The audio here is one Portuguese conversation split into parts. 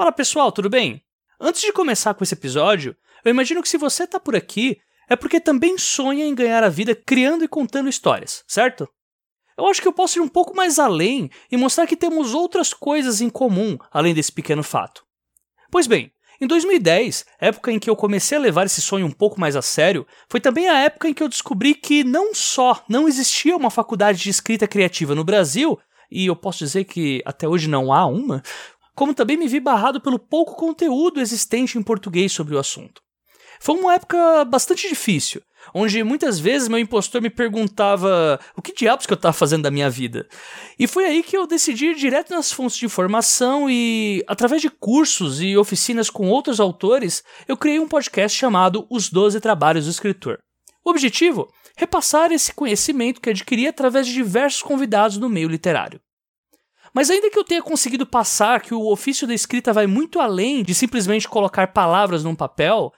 Fala pessoal, tudo bem? Antes de começar com esse episódio, eu imagino que se você tá por aqui, é porque também sonha em ganhar a vida criando e contando histórias, certo? Eu acho que eu posso ir um pouco mais além e mostrar que temos outras coisas em comum além desse pequeno fato. Pois bem, em 2010, época em que eu comecei a levar esse sonho um pouco mais a sério, foi também a época em que eu descobri que não só não existia uma faculdade de escrita criativa no Brasil, e eu posso dizer que até hoje não há uma, como também me vi barrado pelo pouco conteúdo existente em português sobre o assunto. Foi uma época bastante difícil, onde muitas vezes meu impostor me perguntava o que diabos que eu estava fazendo da minha vida. E foi aí que eu decidi ir direto nas fontes de informação e, através de cursos e oficinas com outros autores, eu criei um podcast chamado Os Doze Trabalhos do Escritor. O objetivo? Repassar esse conhecimento que adquiri através de diversos convidados no meio literário. Mas ainda que eu tenha conseguido passar que o ofício da escrita vai muito além de simplesmente colocar palavras num papel,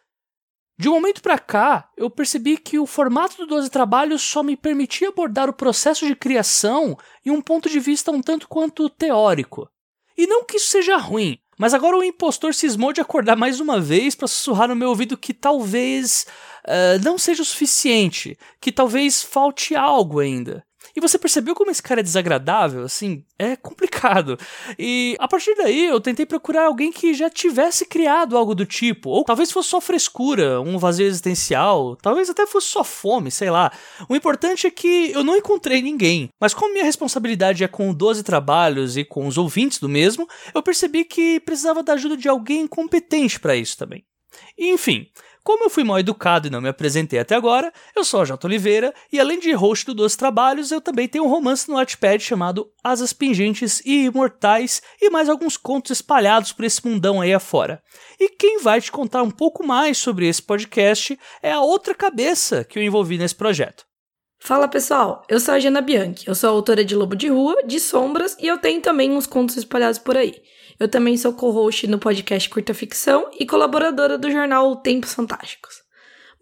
de um momento para cá, eu percebi que o formato do 12 Trabalhos só me permitia abordar o processo de criação em um ponto de vista um tanto quanto teórico. E não que isso seja ruim, mas agora o impostor cismou de acordar mais uma vez para sussurrar no meu ouvido que talvez uh, não seja o suficiente, que talvez falte algo ainda. E você percebeu como esse cara é desagradável? Assim, é complicado. E a partir daí eu tentei procurar alguém que já tivesse criado algo do tipo. Ou talvez fosse só frescura, um vazio existencial, talvez até fosse só fome, sei lá. O importante é que eu não encontrei ninguém. Mas como minha responsabilidade é com 12 trabalhos e com os ouvintes do mesmo, eu percebi que precisava da ajuda de alguém competente para isso também. E, enfim, como eu fui mal educado e não me apresentei até agora, eu sou a J. Oliveira e além de host do Dois Trabalhos, eu também tenho um romance no Wattpad chamado Asas Pingentes e Imortais e mais alguns contos espalhados por esse mundão aí afora. E quem vai te contar um pouco mais sobre esse podcast é a outra cabeça que eu envolvi nesse projeto. Fala pessoal, eu sou a Jana Bianchi, eu sou autora de Lobo de Rua, de Sombras e eu tenho também uns contos espalhados por aí. Eu também sou co-host no podcast Curta Ficção e colaboradora do jornal Tempos Fantásticos.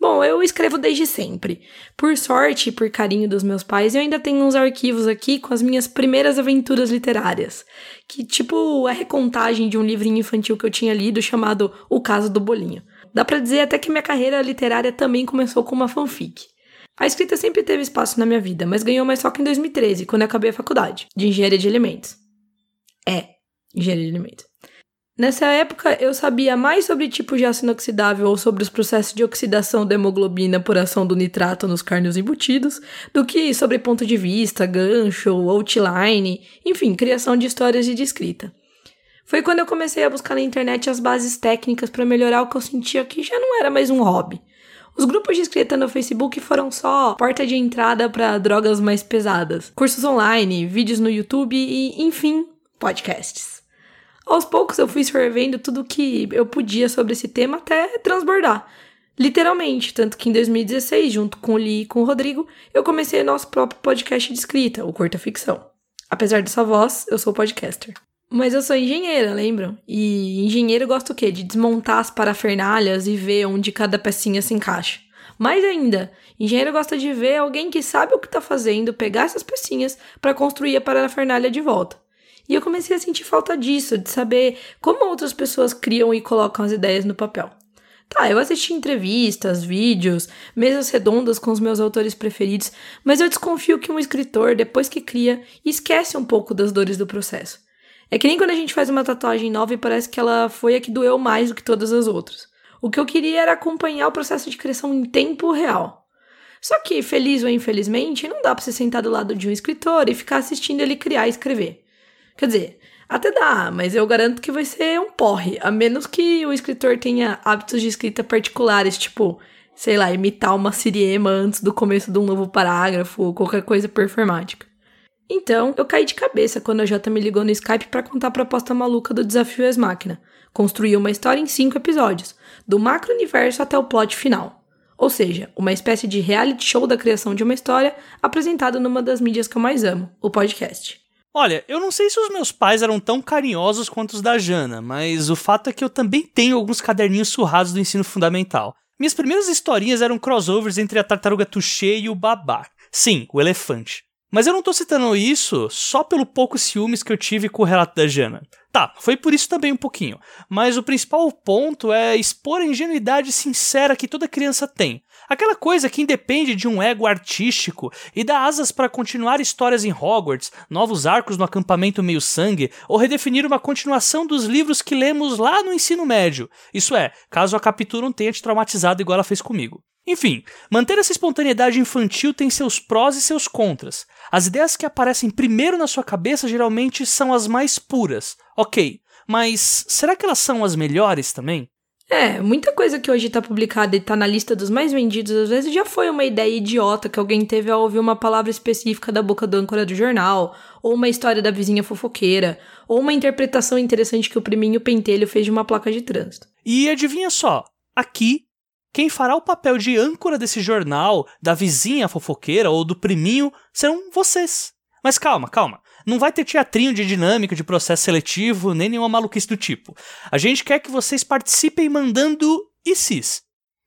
Bom, eu escrevo desde sempre. Por sorte e por carinho dos meus pais, eu ainda tenho uns arquivos aqui com as minhas primeiras aventuras literárias, que tipo a recontagem de um livrinho infantil que eu tinha lido chamado O Caso do Bolinho. Dá para dizer até que minha carreira literária também começou com uma fanfic. A escrita sempre teve espaço na minha vida, mas ganhou mais foco em 2013, quando eu acabei a faculdade de engenharia de alimentos. É, engenharia de alimentos. Nessa época, eu sabia mais sobre tipos de ácido inoxidável ou sobre os processos de oxidação da hemoglobina por ação do nitrato nos carnes embutidos, do que sobre ponto de vista, gancho, outline, enfim, criação de histórias e de escrita. Foi quando eu comecei a buscar na internet as bases técnicas para melhorar o que eu sentia que já não era mais um hobby. Os grupos de escrita no Facebook foram só porta de entrada para drogas mais pesadas, cursos online, vídeos no YouTube e, enfim, podcasts. Aos poucos eu fui fervendo tudo que eu podia sobre esse tema até transbordar. Literalmente, tanto que em 2016, junto com o Lee e com o Rodrigo, eu comecei nosso próprio podcast de escrita, o Curta Ficção. Apesar dessa voz, eu sou podcaster. Mas eu sou engenheira, lembram? E engenheiro gosta o quê? De desmontar as parafernalhas e ver onde cada pecinha se encaixa. Mais ainda, engenheiro gosta de ver alguém que sabe o que está fazendo, pegar essas pecinhas para construir a parafernália de volta. E eu comecei a sentir falta disso, de saber como outras pessoas criam e colocam as ideias no papel. Tá, eu assisti entrevistas, vídeos, mesas redondas com os meus autores preferidos, mas eu desconfio que um escritor, depois que cria, esquece um pouco das dores do processo. É que nem quando a gente faz uma tatuagem nova e parece que ela foi a que doeu mais do que todas as outras. O que eu queria era acompanhar o processo de criação em tempo real. Só que, feliz ou infelizmente, não dá pra você sentar do lado de um escritor e ficar assistindo ele criar e escrever. Quer dizer, até dá, mas eu garanto que vai ser um porre, a menos que o escritor tenha hábitos de escrita particulares, tipo, sei lá, imitar uma siriema antes do começo de um novo parágrafo ou qualquer coisa performática. Então, eu caí de cabeça quando a Jota me ligou no Skype para contar a proposta maluca do Desafio Ex Máquina. Construir uma história em cinco episódios, do macro-universo até o plot final. Ou seja, uma espécie de reality show da criação de uma história apresentado numa das mídias que eu mais amo, o podcast. Olha, eu não sei se os meus pais eram tão carinhosos quanto os da Jana, mas o fato é que eu também tenho alguns caderninhos surrados do ensino fundamental. Minhas primeiras historinhas eram crossovers entre a tartaruga Touché e o Babá. Sim, o elefante. Mas eu não tô citando isso só pelo pouco ciúmes que eu tive com o relato da Jana. Tá, foi por isso também um pouquinho. Mas o principal ponto é expor a ingenuidade sincera que toda criança tem. Aquela coisa que independe de um ego artístico e dá asas para continuar histórias em Hogwarts, novos arcos no acampamento meio-sangue ou redefinir uma continuação dos livros que lemos lá no ensino médio. Isso é, caso a captura não tenha te traumatizado igual ela fez comigo. Enfim, manter essa espontaneidade infantil tem seus prós e seus contras. As ideias que aparecem primeiro na sua cabeça geralmente são as mais puras, ok, mas será que elas são as melhores também? É, muita coisa que hoje tá publicada e tá na lista dos mais vendidos, às vezes já foi uma ideia idiota que alguém teve ao ouvir uma palavra específica da boca do âncora do jornal, ou uma história da vizinha fofoqueira, ou uma interpretação interessante que o priminho pentelho fez de uma placa de trânsito. E adivinha só, aqui quem fará o papel de âncora desse jornal, da vizinha fofoqueira ou do priminho serão vocês. Mas calma, calma. Não vai ter teatrinho de dinâmica, de processo seletivo, nem nenhuma maluquice do tipo. A gente quer que vocês participem mandando ICs.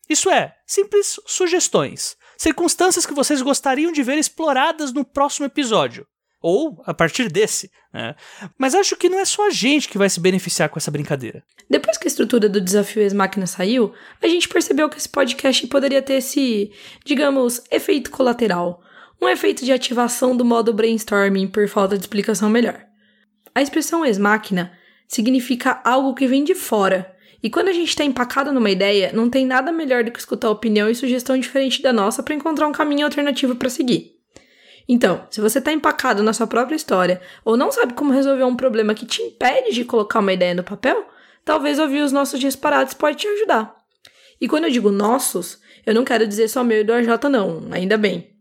Isso é, simples sugestões. Circunstâncias que vocês gostariam de ver exploradas no próximo episódio. Ou a partir desse, né? Mas acho que não é só a gente que vai se beneficiar com essa brincadeira. Depois que a estrutura do desafio Ex-Máquina saiu, a gente percebeu que esse podcast poderia ter esse, digamos, efeito colateral um efeito de ativação do modo brainstorming por falta de explicação melhor. A expressão ex-máquina significa algo que vem de fora, e quando a gente está empacado numa ideia, não tem nada melhor do que escutar opinião e sugestão diferente da nossa para encontrar um caminho alternativo para seguir. Então, se você está empacado na sua própria história ou não sabe como resolver um problema que te impede de colocar uma ideia no papel, talvez ouvir os nossos disparados pode te ajudar. E quando eu digo nossos, eu não quero dizer só meu e do AJ não, ainda bem.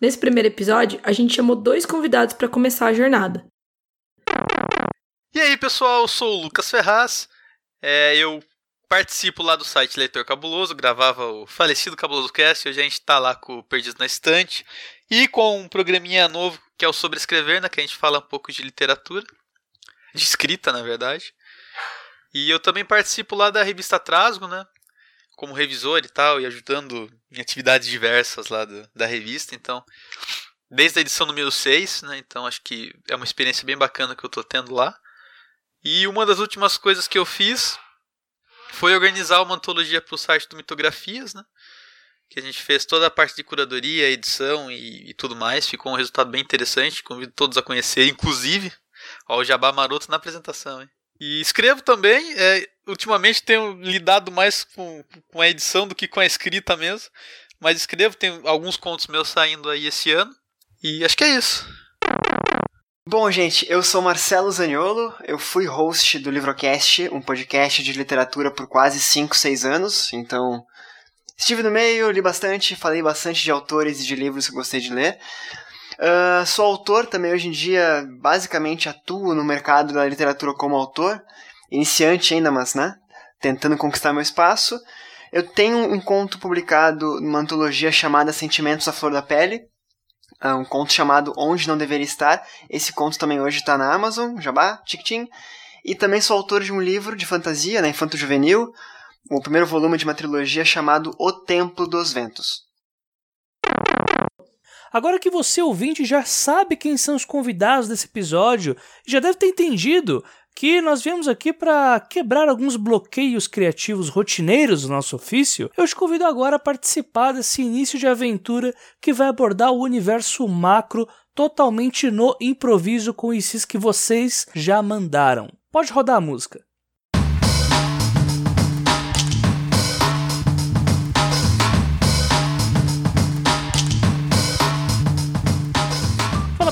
Nesse primeiro episódio, a gente chamou dois convidados para começar a jornada. E aí, pessoal, eu sou o Lucas Ferraz. É, eu participo lá do site Leitor Cabuloso, gravava o falecido Cabuloso Cast, hoje a gente está lá com o Perdido na Estante e com um programinha novo que é o Sobre Escrever, né, que a gente fala um pouco de literatura, de escrita, na verdade. E eu também participo lá da revista Trasgo, né, como revisor e tal, e ajudando em atividades diversas lá do, da revista. Então, desde a edição número 6, né? Então acho que é uma experiência bem bacana que eu estou tendo lá. E uma das últimas coisas que eu fiz foi organizar uma antologia para o site do Mitografias, né? Que a gente fez toda a parte de curadoria, edição e, e tudo mais. Ficou um resultado bem interessante. Convido todos a conhecer, inclusive. O Jabá Maroto na apresentação, hein? E escrevo também. É, ultimamente tenho lidado mais com, com a edição do que com a escrita mesmo. Mas escrevo, tem alguns contos meus saindo aí esse ano. E acho que é isso. Bom, gente, eu sou Marcelo Zaniolo, eu fui host do Livrocast, um podcast de literatura por quase 5, 6 anos, então estive no meio, li bastante, falei bastante de autores e de livros que gostei de ler. Uh, sou autor também hoje em dia, basicamente atuo no mercado da literatura como autor, iniciante ainda, mas né, tentando conquistar meu espaço. Eu tenho um conto publicado numa antologia chamada Sentimentos à Flor da Pele, uh, um conto chamado Onde Não Deveria Estar. Esse conto também hoje está na Amazon, jabá, tic E também sou autor de um livro de fantasia, né, infanto juvenil, o primeiro volume de uma trilogia chamado O Templo dos Ventos. Agora que você ouvinte já sabe quem são os convidados desse episódio, já deve ter entendido que nós viemos aqui para quebrar alguns bloqueios criativos rotineiros do nosso ofício, eu te convido agora a participar desse início de aventura que vai abordar o universo macro totalmente no improviso com esses que vocês já mandaram. Pode rodar a música.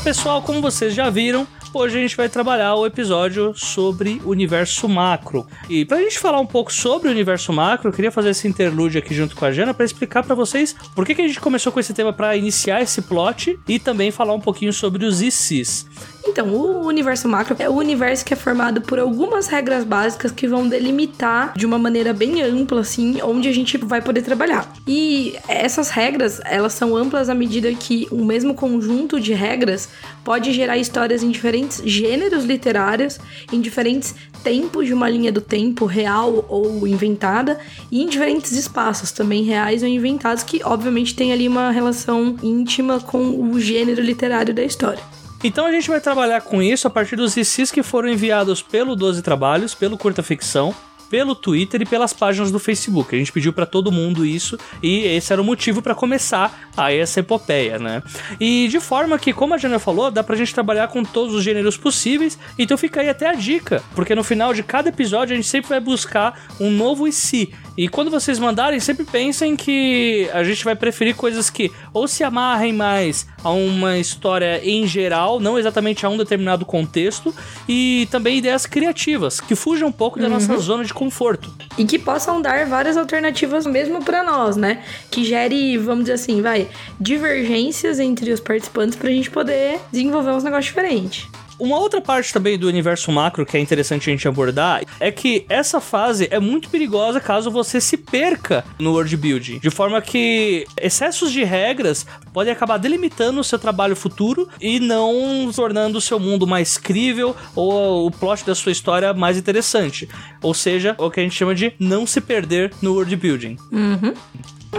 Pessoal, como vocês já viram, hoje a gente vai trabalhar o episódio sobre universo macro. E pra gente falar um pouco sobre o universo macro, eu queria fazer esse interlúdio aqui junto com a Jana para explicar para vocês por que, que a gente começou com esse tema para iniciar esse plot e também falar um pouquinho sobre os ICs. Então, o universo macro é o universo que é formado por algumas regras básicas que vão delimitar de uma maneira bem ampla, assim, onde a gente vai poder trabalhar. E essas regras, elas são amplas à medida que o mesmo conjunto de regras pode gerar histórias em diferentes gêneros literários, em diferentes tempos de uma linha do tempo real ou inventada, e em diferentes espaços também reais ou inventados, que obviamente tem ali uma relação íntima com o gênero literário da história. Então a gente vai trabalhar com isso a partir dos ICs que foram enviados pelo 12 Trabalhos, pelo Curta Ficção, pelo Twitter e pelas páginas do Facebook. A gente pediu para todo mundo isso e esse era o motivo para começar a essa epopeia, né? E de forma que, como a Jana falou, dá pra gente trabalhar com todos os gêneros possíveis, então fica aí até a dica, porque no final de cada episódio a gente sempre vai buscar um novo IC. E quando vocês mandarem, sempre pensem que a gente vai preferir coisas que ou se amarrem mais a uma história em geral, não exatamente a um determinado contexto, e também ideias criativas, que fujam um pouco da nossa zona de conforto. E que possam dar várias alternativas mesmo pra nós, né? Que gere, vamos dizer assim, vai, divergências entre os participantes pra gente poder desenvolver uns negócios diferentes. Uma outra parte também do universo macro que é interessante a gente abordar é que essa fase é muito perigosa caso você se perca no world building, de forma que excessos de regras podem acabar delimitando o seu trabalho futuro e não tornando o seu mundo mais crível ou o plot da sua história mais interessante. Ou seja, o que a gente chama de não se perder no world building. Uhum.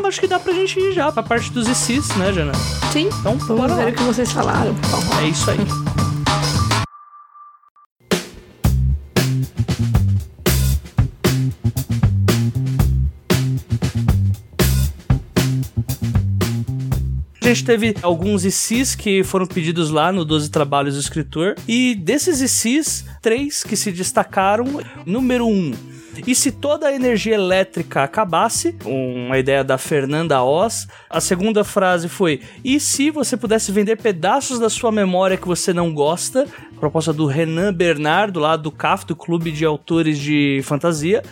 Acho que dá pra gente ir já pra parte dos ICs, né, Jana? Sim. Então, Vamos ver lá. o que vocês falaram. É isso aí. Gente teve alguns ICs que foram pedidos lá no 12 Trabalhos do Escritor. E desses ICs, três que se destacaram. Número um. E se toda a energia elétrica acabasse? Uma ideia da Fernanda Oz. A segunda frase foi: E se você pudesse vender pedaços da sua memória que você não gosta? Proposta do Renan Bernardo, lá do CAF, do Clube de Autores de Fantasia.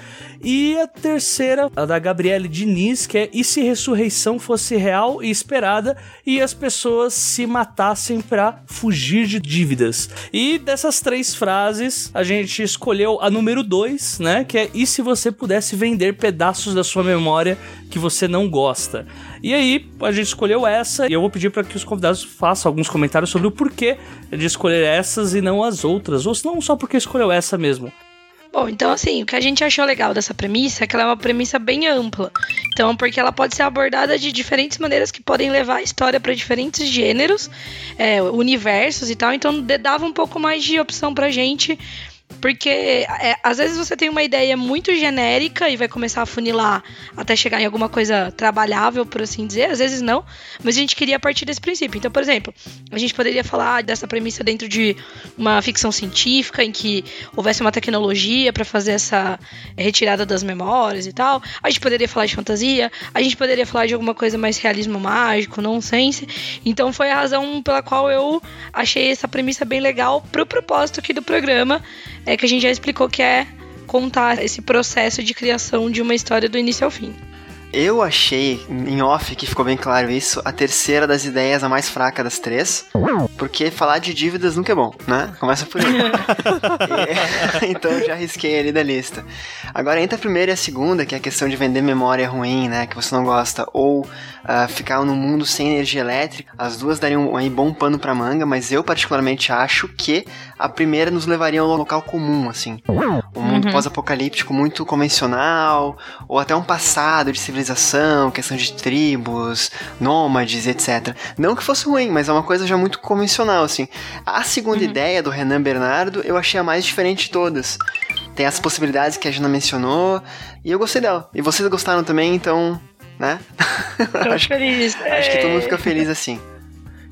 E a terceira, a da Gabriele Diniz, que é E se ressurreição fosse real e esperada e as pessoas se matassem pra fugir de dívidas? E dessas três frases, a gente escolheu a número dois, né? Que é E se você pudesse vender pedaços da sua memória que você não gosta? E aí, a gente escolheu essa e eu vou pedir para que os convidados façam alguns comentários sobre o porquê de escolher essas e não as outras, ou se não só porque escolheu essa mesmo. Bom, então assim, o que a gente achou legal dessa premissa é que ela é uma premissa bem ampla. Então, porque ela pode ser abordada de diferentes maneiras que podem levar a história para diferentes gêneros, é, universos e tal. Então, dava um pouco mais de opção pra gente. Porque é, às vezes você tem uma ideia muito genérica e vai começar a funilar até chegar em alguma coisa trabalhável, por assim dizer. Às vezes não, mas a gente queria partir desse princípio. Então, por exemplo, a gente poderia falar dessa premissa dentro de uma ficção científica em que houvesse uma tecnologia para fazer essa retirada das memórias e tal. A gente poderia falar de fantasia, a gente poderia falar de alguma coisa mais realismo mágico, nonsense. Então foi a razão pela qual eu achei essa premissa bem legal pro propósito aqui do programa, é que a gente já explicou que é contar esse processo de criação de uma história do início ao fim. Eu achei, em off, que ficou bem claro isso, a terceira das ideias, a mais fraca das três. Porque falar de dívidas nunca é bom, né? Começa por aí. E- então eu já risquei ali da lista. Agora entra a primeira e a segunda, que é a questão de vender memória ruim, né? Que você não gosta. Ou ah, ficar num mundo sem energia elétrica. As duas dariam aí bom pano pra manga, mas eu particularmente acho que a primeira nos levaria a um local comum, assim. Um mundo pós-apocalíptico muito convencional, ou até um passado de civilização, questão de tribos, nômades, etc. Não que fosse ruim, mas é uma coisa já muito convencional, assim. A segunda ideia do Renan Bernardo eu achei a mais diferente de todas. Tem as possibilidades que a Jana mencionou, e eu gostei dela. E vocês gostaram também, então, né? acho, feliz. acho que todo mundo fica feliz assim.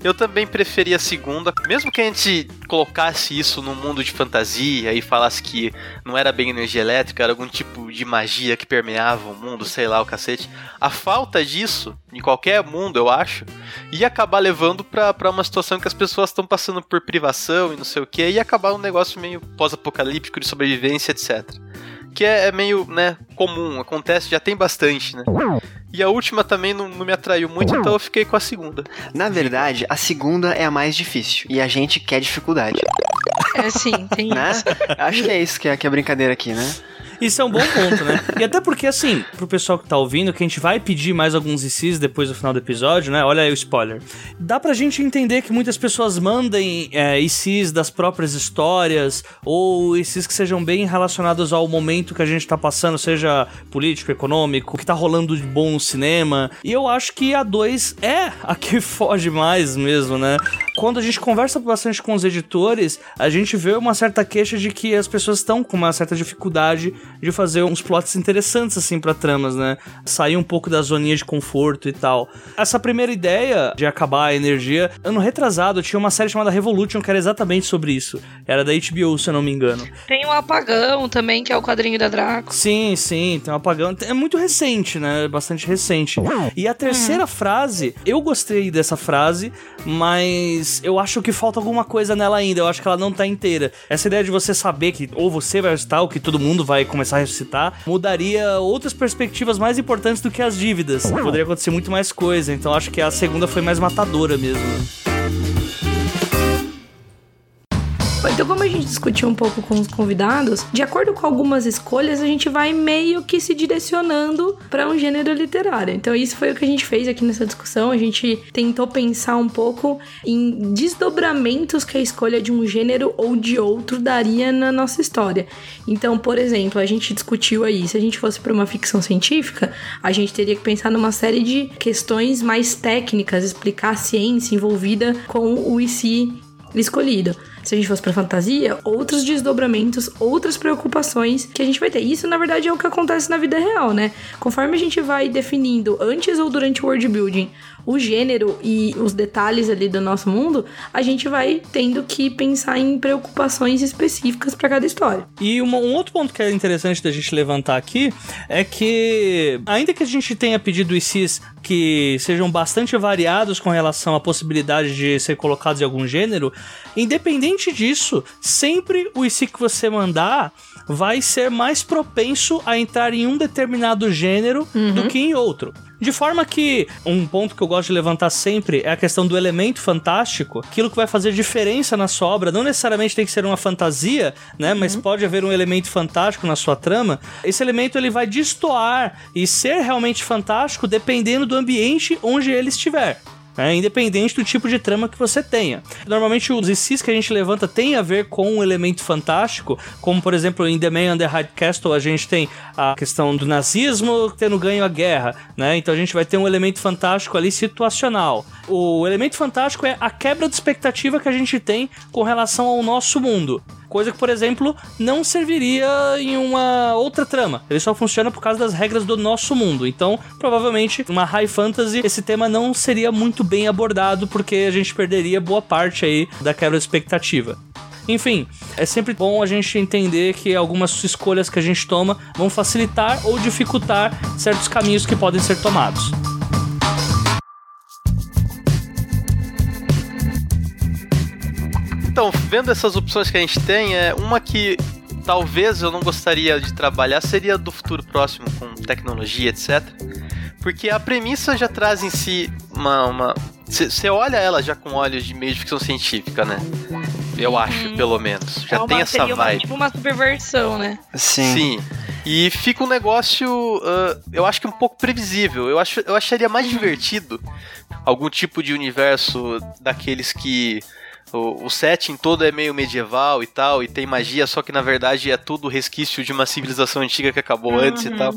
Eu também preferia a segunda, mesmo que a gente colocasse isso num mundo de fantasia e falasse que não era bem energia elétrica, era algum tipo de magia que permeava o mundo, sei lá, o cacete. A falta disso, em qualquer mundo, eu acho, ia acabar levando pra, pra uma situação que as pessoas estão passando por privação e não sei o que, e ia acabar um negócio meio pós-apocalíptico de sobrevivência, etc. Que é, é meio, né, comum, acontece, já tem bastante, né? E a última também não, não me atraiu muito, então eu fiquei com a segunda. Na verdade, a segunda é a mais difícil, e a gente quer dificuldade, É sim, tem né? isso. Acho que é isso que é, que é a brincadeira aqui, né? Isso é um bom ponto, né? E até porque, assim, pro pessoal que tá ouvindo, que a gente vai pedir mais alguns ICs depois do final do episódio, né? Olha aí o spoiler. Dá pra gente entender que muitas pessoas mandem é, ICs das próprias histórias, ou ICs que sejam bem relacionados ao momento que a gente tá passando, seja político, econômico, que tá rolando de bom no cinema. E eu acho que a 2 é a que foge mais mesmo, né? quando a gente conversa bastante com os editores, a gente vê uma certa queixa de que as pessoas estão com uma certa dificuldade de fazer uns plots interessantes assim para tramas, né? Sair um pouco da zoninha de conforto e tal. Essa primeira ideia de acabar a energia, ano retrasado tinha uma série chamada Revolution que era exatamente sobre isso. Era da HBO, se eu não me engano. Tem um apagão também, que é o quadrinho da Draco. Sim, sim, tem um apagão. É muito recente, né? Bastante recente. E a terceira uhum. frase, eu gostei dessa frase, mas eu acho que falta alguma coisa nela ainda. Eu acho que ela não tá inteira. Essa ideia de você saber que ou você vai ressuscitar ou que todo mundo vai começar a ressuscitar mudaria outras perspectivas mais importantes do que as dívidas. Poderia acontecer muito mais coisa. Então acho que a segunda foi mais matadora mesmo. Então, como a gente discutiu um pouco com os convidados, de acordo com algumas escolhas, a gente vai meio que se direcionando para um gênero literário. Então, isso foi o que a gente fez aqui nessa discussão. A gente tentou pensar um pouco em desdobramentos que a escolha de um gênero ou de outro daria na nossa história. Então, por exemplo, a gente discutiu aí, se a gente fosse para uma ficção científica, a gente teria que pensar numa série de questões mais técnicas, explicar a ciência envolvida com o IC escolhido se a gente fosse pra fantasia, outros desdobramentos, outras preocupações que a gente vai ter. Isso, na verdade, é o que acontece na vida real, né? Conforme a gente vai definindo, antes ou durante o world building, o gênero e os detalhes ali do nosso mundo, a gente vai tendo que pensar em preocupações específicas para cada história. E um, um, outro ponto que é interessante da gente levantar aqui é que, ainda que a gente tenha pedido ICs que sejam bastante variados com relação à possibilidade de ser colocados em algum gênero, independente disso, sempre o IC que você mandar vai ser mais propenso a entrar em um determinado gênero uhum. do que em outro. De forma que um ponto que eu gosto de levantar sempre é a questão do elemento fantástico, aquilo que vai fazer diferença na sua obra, não necessariamente tem que ser uma fantasia, né, uhum. mas pode haver um elemento fantástico na sua trama. Esse elemento ele vai destoar e ser realmente fantástico dependendo do ambiente onde ele estiver é, independente do tipo de trama que você tenha. Normalmente os ICs que a gente levanta tem a ver com um elemento fantástico, como por exemplo em The Man on the High Castle a gente tem a questão do nazismo tendo ganho a guerra, né? Então a gente vai ter um elemento fantástico ali situacional. O elemento fantástico é a quebra de expectativa que a gente tem com relação ao nosso mundo. Coisa que, por exemplo, não serviria em uma outra trama. Ele só funciona por causa das regras do nosso mundo. Então, provavelmente, uma high fantasy, esse tema não seria muito bem abordado, porque a gente perderia boa parte aí da quebra de expectativa. Enfim, é sempre bom a gente entender que algumas escolhas que a gente toma vão facilitar ou dificultar certos caminhos que podem ser tomados. Então, vendo essas opções que a gente tem, é uma que talvez eu não gostaria de trabalhar seria do futuro próximo com tecnologia, etc. Porque a premissa já traz em si uma. Você olha ela já com olhos de meio de ficção científica, né? Eu acho, uhum. pelo menos. Já é uma, tem essa vibe. Uma, tipo uma subversão, né? Sim. Sim. E fica um negócio, uh, eu acho que um pouco previsível. Eu, acho, eu acharia mais uhum. divertido algum tipo de universo daqueles que o, o setting todo é meio medieval e tal, e tem magia, só que na verdade é tudo resquício de uma civilização antiga que acabou uhum. antes e tal.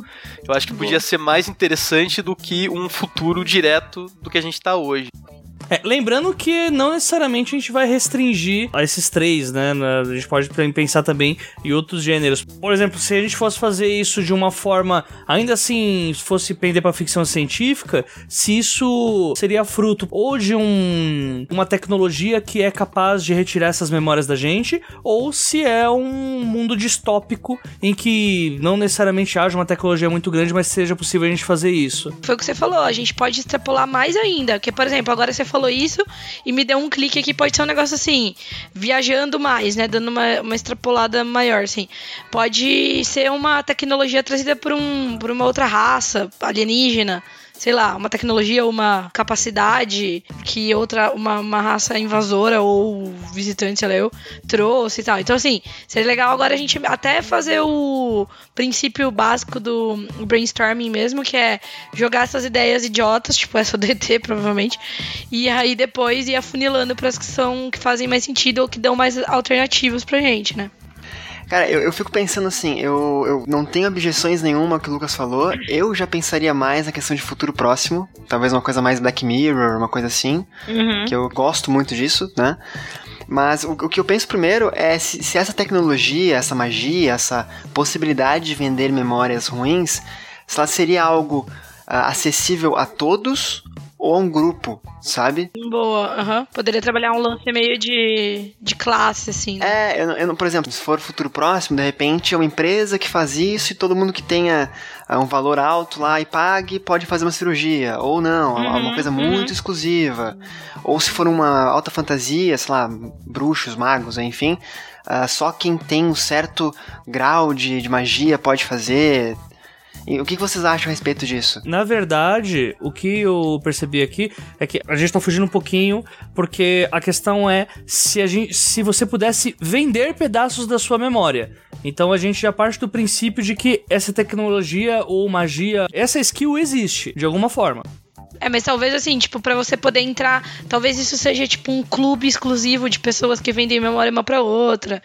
Eu acho que podia ser mais interessante do que um futuro direto do que a gente tá hoje. É, lembrando que não necessariamente a gente vai restringir a esses três, né? A gente pode pensar também em outros gêneros. Por exemplo, se a gente fosse fazer isso de uma forma, ainda assim, fosse pender para ficção científica, se isso seria fruto ou de um, uma tecnologia que é capaz de retirar essas memórias da gente, ou se é um mundo distópico em que não necessariamente haja uma tecnologia muito grande, mas seja possível a gente fazer isso. Foi o que você falou, a gente pode extrapolar mais ainda, que por exemplo, agora você falou isso e me deu um clique aqui, pode ser um negócio assim, viajando mais, né? Dando uma, uma extrapolada maior, assim. Pode ser uma tecnologia trazida por, um, por uma outra raça alienígena sei lá, uma tecnologia, uma capacidade que outra, uma, uma raça invasora ou visitante, sei lá, eu, trouxe e tal. Então, assim, seria legal agora a gente até fazer o princípio básico do brainstorming mesmo, que é jogar essas ideias idiotas, tipo essa do ET, provavelmente, e aí depois ir afunilando para as que são, que fazem mais sentido ou que dão mais alternativas pra gente, né? Cara, eu, eu fico pensando assim, eu, eu não tenho objeções nenhuma ao que o Lucas falou. Eu já pensaria mais na questão de futuro próximo. Talvez uma coisa mais Black Mirror, uma coisa assim. Uhum. Que eu gosto muito disso, né? Mas o, o que eu penso primeiro é se, se essa tecnologia, essa magia, essa possibilidade de vender memórias ruins, se ela seria algo ah, acessível a todos ou a um grupo, sabe? Boa, aham. Poderia trabalhar um lance meio de, de classe, assim. Né? É, eu, eu por exemplo, se for futuro próximo, de repente é uma empresa que faz isso e todo mundo que tenha ah, um valor alto lá e pague pode fazer uma cirurgia. Ou não, é uma Uhum, coisa uhum. muito exclusiva. Ou se for uma alta fantasia, sei lá, bruxos, magos, enfim, ah, só quem tem um certo grau de, de magia pode fazer. E o que vocês acham a respeito disso? Na verdade, o que eu percebi aqui é que a gente tá fugindo um pouquinho, porque a questão é se, a gente, se você pudesse vender pedaços da sua memória. Então a gente já parte do princípio de que essa tecnologia ou magia, essa skill existe, de alguma forma. É, mas talvez assim, tipo, pra você poder entrar, talvez isso seja tipo um clube exclusivo de pessoas que vendem memória uma pra outra.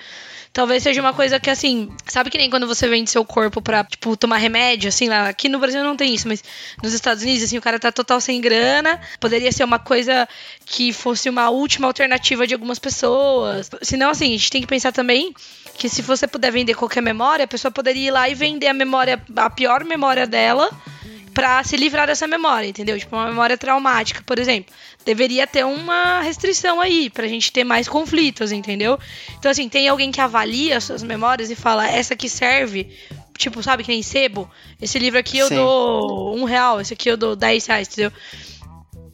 Talvez seja uma coisa que, assim, sabe que nem quando você vende seu corpo pra, tipo, tomar remédio, assim, lá. Aqui no Brasil não tem isso, mas nos Estados Unidos, assim, o cara tá total sem grana. Poderia ser uma coisa que fosse uma última alternativa de algumas pessoas. Senão, assim, a gente tem que pensar também que se você puder vender qualquer memória, a pessoa poderia ir lá e vender a memória, a pior memória dela, pra se livrar dessa memória, entendeu? Tipo, uma memória traumática, por exemplo. Deveria ter uma restrição aí, pra gente ter mais conflitos, entendeu? Então, assim, tem alguém que avalia as suas memórias e fala, essa aqui serve, tipo, sabe, que nem sebo? Esse livro aqui eu Sim. dou um real, esse aqui eu dou 10 reais, entendeu?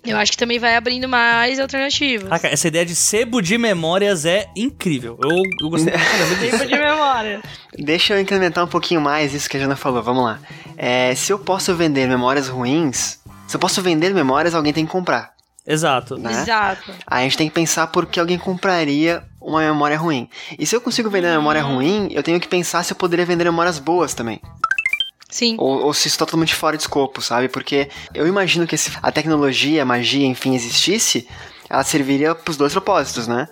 Eu acho que também vai abrindo mais alternativas. Caraca, essa ideia de sebo de memórias é incrível. Eu, eu gostei pra caramba disso. Tipo de memória. Deixa eu incrementar um pouquinho mais isso que a Jana falou, vamos lá. É, se eu posso vender memórias ruins, se eu posso vender memórias, alguém tem que comprar. Exato. Né? Exato. Aí a gente tem que pensar por que alguém compraria uma memória ruim. E se eu consigo vender uma memória ruim, eu tenho que pensar se eu poderia vender memórias boas também. Sim. Ou, ou se isso tá totalmente fora de escopo, sabe? Porque eu imagino que se a tecnologia, a magia, enfim, existisse, ela serviria pros dois propósitos, né?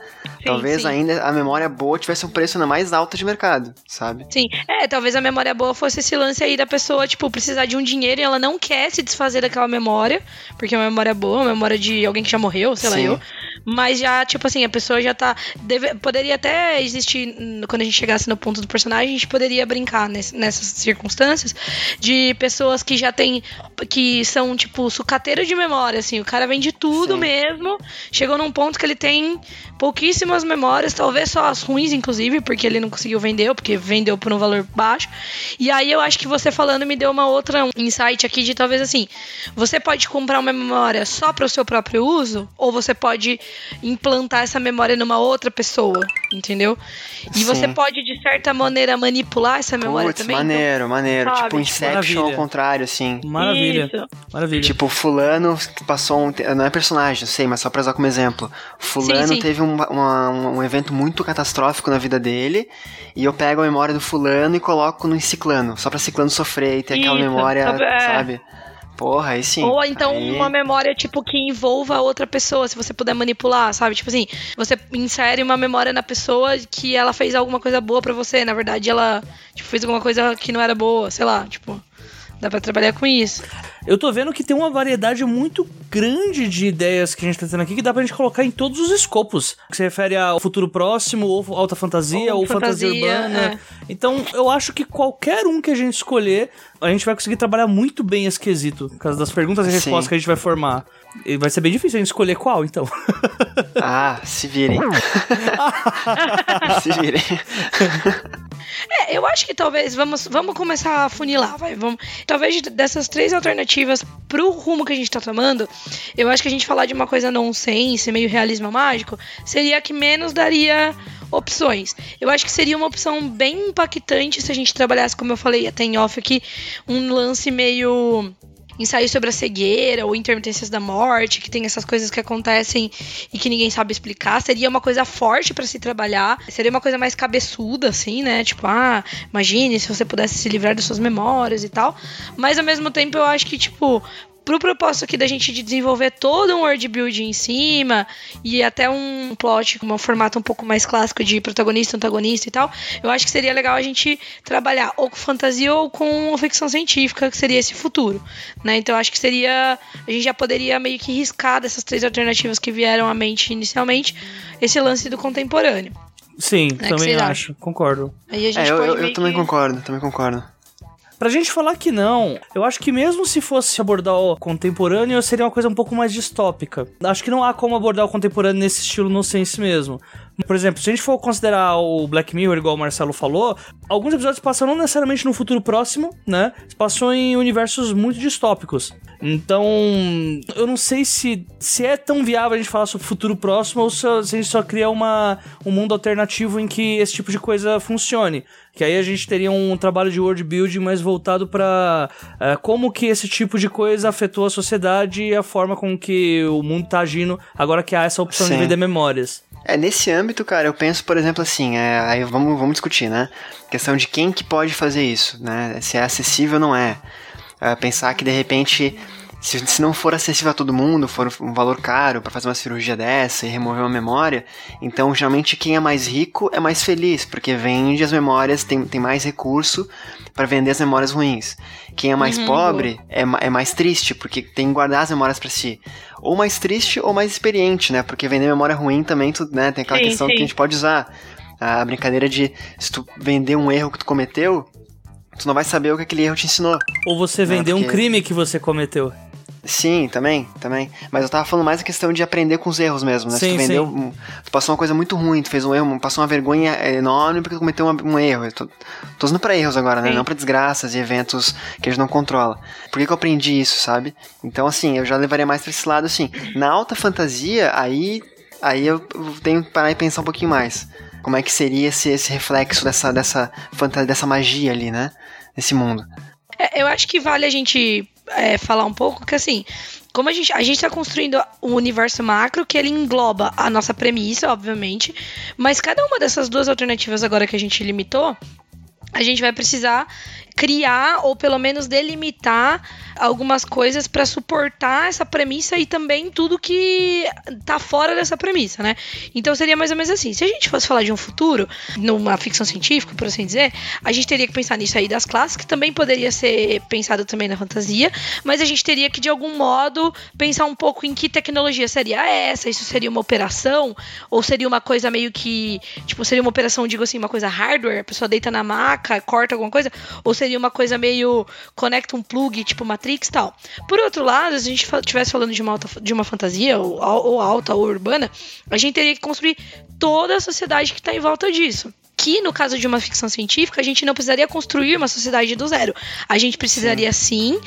Talvez sim. ainda a memória boa tivesse um preço ainda mais alto de mercado, sabe? Sim, é, talvez a memória boa fosse esse lance aí da pessoa, tipo, precisar de um dinheiro e ela não quer se desfazer daquela memória, porque é uma memória boa, uma memória de alguém que já morreu, sei lá Sim. eu. Mas já, tipo assim, a pessoa já tá. deve- poderia até existir, quando a gente chegasse no ponto do personagem, a gente poderia brincar ness- nessas circunstâncias de pessoas que já tem. que são, tipo, sucateiro de memória, assim. O cara vende tudo Sim. mesmo. Chegou num ponto que ele tem pouquíssimas memórias, talvez só as ruins, inclusive, porque ele não conseguiu vender, porque vendeu por um valor baixo. E aí eu acho que você falando me deu uma outra insight aqui de talvez assim, você pode comprar uma memória só para o seu próprio uso, ou você pode implantar essa memória numa outra pessoa, entendeu? E Sim. você pode de certa maneira manipular essa memória Putz, também. maneiro, maneiro. Sabe, tipo tipo, Inception maravilha. ao contrário, assim. Maravilha. Isso. Maravilha. Tipo, fulano que passou um... te- Não é personagem, eu sei, mas só pra usar como exemplo. Fulano Sim, sim. teve um, uma- um, evento muito catastrófico na vida dele, e eu pego a memória do fulano e coloco no ciclano, só pra ciclano sofrer e ter aquela Isso, memória, sabe, é. sabe? Porra, aí sim. Ou então Aí- uma memória, tipo, que envolva outra pessoa, se você puder manipular, sabe? Tipo assim, você insere uma memória na pessoa que ela fez alguma coisa boa pra você. Na verdade, ela tipo, fez alguma coisa que não era boa, sei lá, tipo. Dá pra trabalhar com isso. Eu tô vendo que tem uma variedade muito grande de ideias que a gente tá tendo aqui que dá pra gente colocar em todos os escopos. Que se refere ao futuro próximo, ou alta fantasia, Ou ou, fantasia, fantasia, urbana. é. Então, eu acho que qualquer um que a gente escolher, a gente vai conseguir trabalhar muito bem esse quesito. Por causa das perguntas e Sim. respostas que a gente vai formar. Vai ser bem difícil a gente escolher qual, então. Ah, se virem. se virem. É, eu acho que talvez vamos, vamos começar a funilar, vai. Vamos, talvez de- dessas três alternativas pro rumo que a gente tá tomando, eu acho que a gente falar de uma coisa nonsense, meio realismo mágico, seria a que menos daria opções. Eu acho que seria uma opção bem impactante se a gente trabalhasse, como eu falei até em off aqui, um lance meio ensaio sobre a cegueira ou intermitências da morte, que tem essas coisas que acontecem e que ninguém sabe explicar, seria uma coisa forte pra se trabalhar, seria uma coisa mais cabeçuda assim, né? Tipo, ah, imagine se você pudesse se livrar das suas memórias e tal. Mas ao mesmo tempo eu acho que tipo pro propósito aqui da gente de desenvolver todo um world building em cima e até um plot com um formato um pouco mais clássico de protagonista, antagonista e tal, eu acho que seria legal a gente trabalhar ou com fantasia ou com ficção científica, que seria esse futuro, né? Então acho que seria a gente já poderia meio que riscar dessas três alternativas que vieram à mente inicialmente, esse lance do contemporâneo. Sim, né, também acho, concordo. Aí a gente é, eu, eu, eu também que... concordo, também concordo. Pra gente falar que não, eu acho que mesmo se fosse abordar o contemporâneo, seria uma coisa um pouco mais distópica. Acho que não há como abordar o contemporâneo nesse estilo no sense mesmo. Por exemplo, se a gente for considerar o Black Mirror, igual o Marcelo falou, alguns episódios passam não necessariamente no futuro próximo, né? Passam em universos muito distópicos. Então, eu não sei se, se é tão viável a gente falar sobre futuro próximo ou se, se a gente só cria uma, um mundo alternativo em que esse tipo de coisa funcione. Que aí a gente teria um trabalho de world building mais voltado para uh, é, como que esse tipo de coisa afetou a sociedade e a forma com que o mundo tá agindo agora que há essa opção Sim. de vender memórias. É, nesse âmbito, cara, eu penso, por exemplo, assim, é, aí vamos, vamos discutir, né? Questão de quem que pode fazer isso, né? Se é acessível ou não é. é pensar que, de repente, se, se não for acessível a todo mundo, for um valor caro para fazer uma cirurgia dessa e remover uma memória, então, geralmente, quem é mais rico é mais feliz, porque vende as memórias, tem, tem mais recurso para vender as memórias ruins. Quem é mais uhum, pobre é, é mais triste, porque tem que guardar as memórias para si ou mais triste ou mais experiente, né? Porque vender memória ruim também, tu, né? Tem aquela sim, questão sim. que a gente pode usar. A brincadeira de se tu vender um erro que tu cometeu, tu não vai saber o que aquele erro te ensinou. Ou você né? vender Porque... um crime que você cometeu. Sim, também, também. Mas eu tava falando mais a questão de aprender com os erros mesmo, né? Sim, tu vendeu, um, tu passou uma coisa muito ruim, tu fez um erro, passou uma vergonha enorme porque tu cometeu um, um erro. Eu tô, tô usando pra erros agora, né? Sim. Não pra desgraças e eventos que a gente não controla. Por que, que eu aprendi isso, sabe? Então, assim, eu já levaria mais pra esse lado, assim. Na alta fantasia, aí, aí eu tenho que parar e pensar um pouquinho mais. Como é que seria esse, esse reflexo dessa, dessa, dessa magia ali, né? Nesse mundo. É, eu acho que vale a gente é, falar um pouco que assim, como a gente a gente está construindo um universo macro que ele engloba a nossa premissa, obviamente, mas cada uma dessas duas alternativas agora que a gente limitou, a gente vai precisar criar ou pelo menos delimitar algumas coisas para suportar essa premissa e também tudo que tá fora dessa premissa, né? Então seria mais ou menos assim: se a gente fosse falar de um futuro, numa ficção científica, por assim dizer, a gente teria que pensar nisso aí das classes, que também poderia ser pensado também na fantasia, mas a gente teria que de algum modo pensar um pouco em que tecnologia seria essa, isso seria uma operação ou seria uma coisa meio que, tipo, seria uma operação, digo assim, uma coisa hardware, a pessoa deita na maca, corta alguma coisa, ou seria uma coisa meio conecta um plug, tipo Matrix tal. Por outro lado, se a gente estivesse falando de uma, alta, de uma fantasia, ou, ou alta ou urbana, a gente teria que construir toda a sociedade que está em volta disso que no caso de uma ficção científica, a gente não precisaria construir uma sociedade do zero. A gente precisaria sim,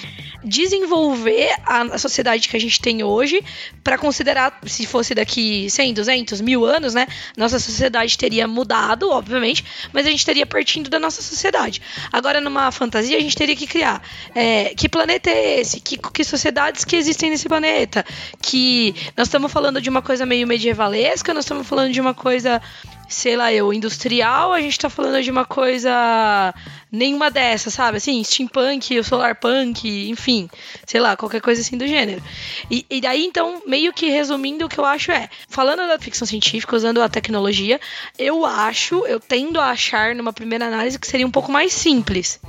desenvolver a, sociedade que a gente tem hoje para considerar, se fosse daqui 100, 200, mil anos, né? Nossa sociedade teria mudado, obviamente, mas a gente teria partindo da nossa sociedade. Agora, numa fantasia, a gente teria que criar é, que planeta é esse? Que, que sociedades que existem nesse planeta? Que nós estamos falando de uma coisa meio medievalesca, nós estamos falando de uma coisa sei lá, eu, industrial, a gente tá falando de uma coisa nenhuma dessas, sabe? Assim, steampunk, solarpunk, enfim, sei lá, qualquer coisa assim do gênero. E, e daí, então, meio que resumindo, o que eu acho é, falando da ficção científica, usando a tecnologia, eu acho, eu tendo a achar, numa primeira análise, que seria um pouco mais simples.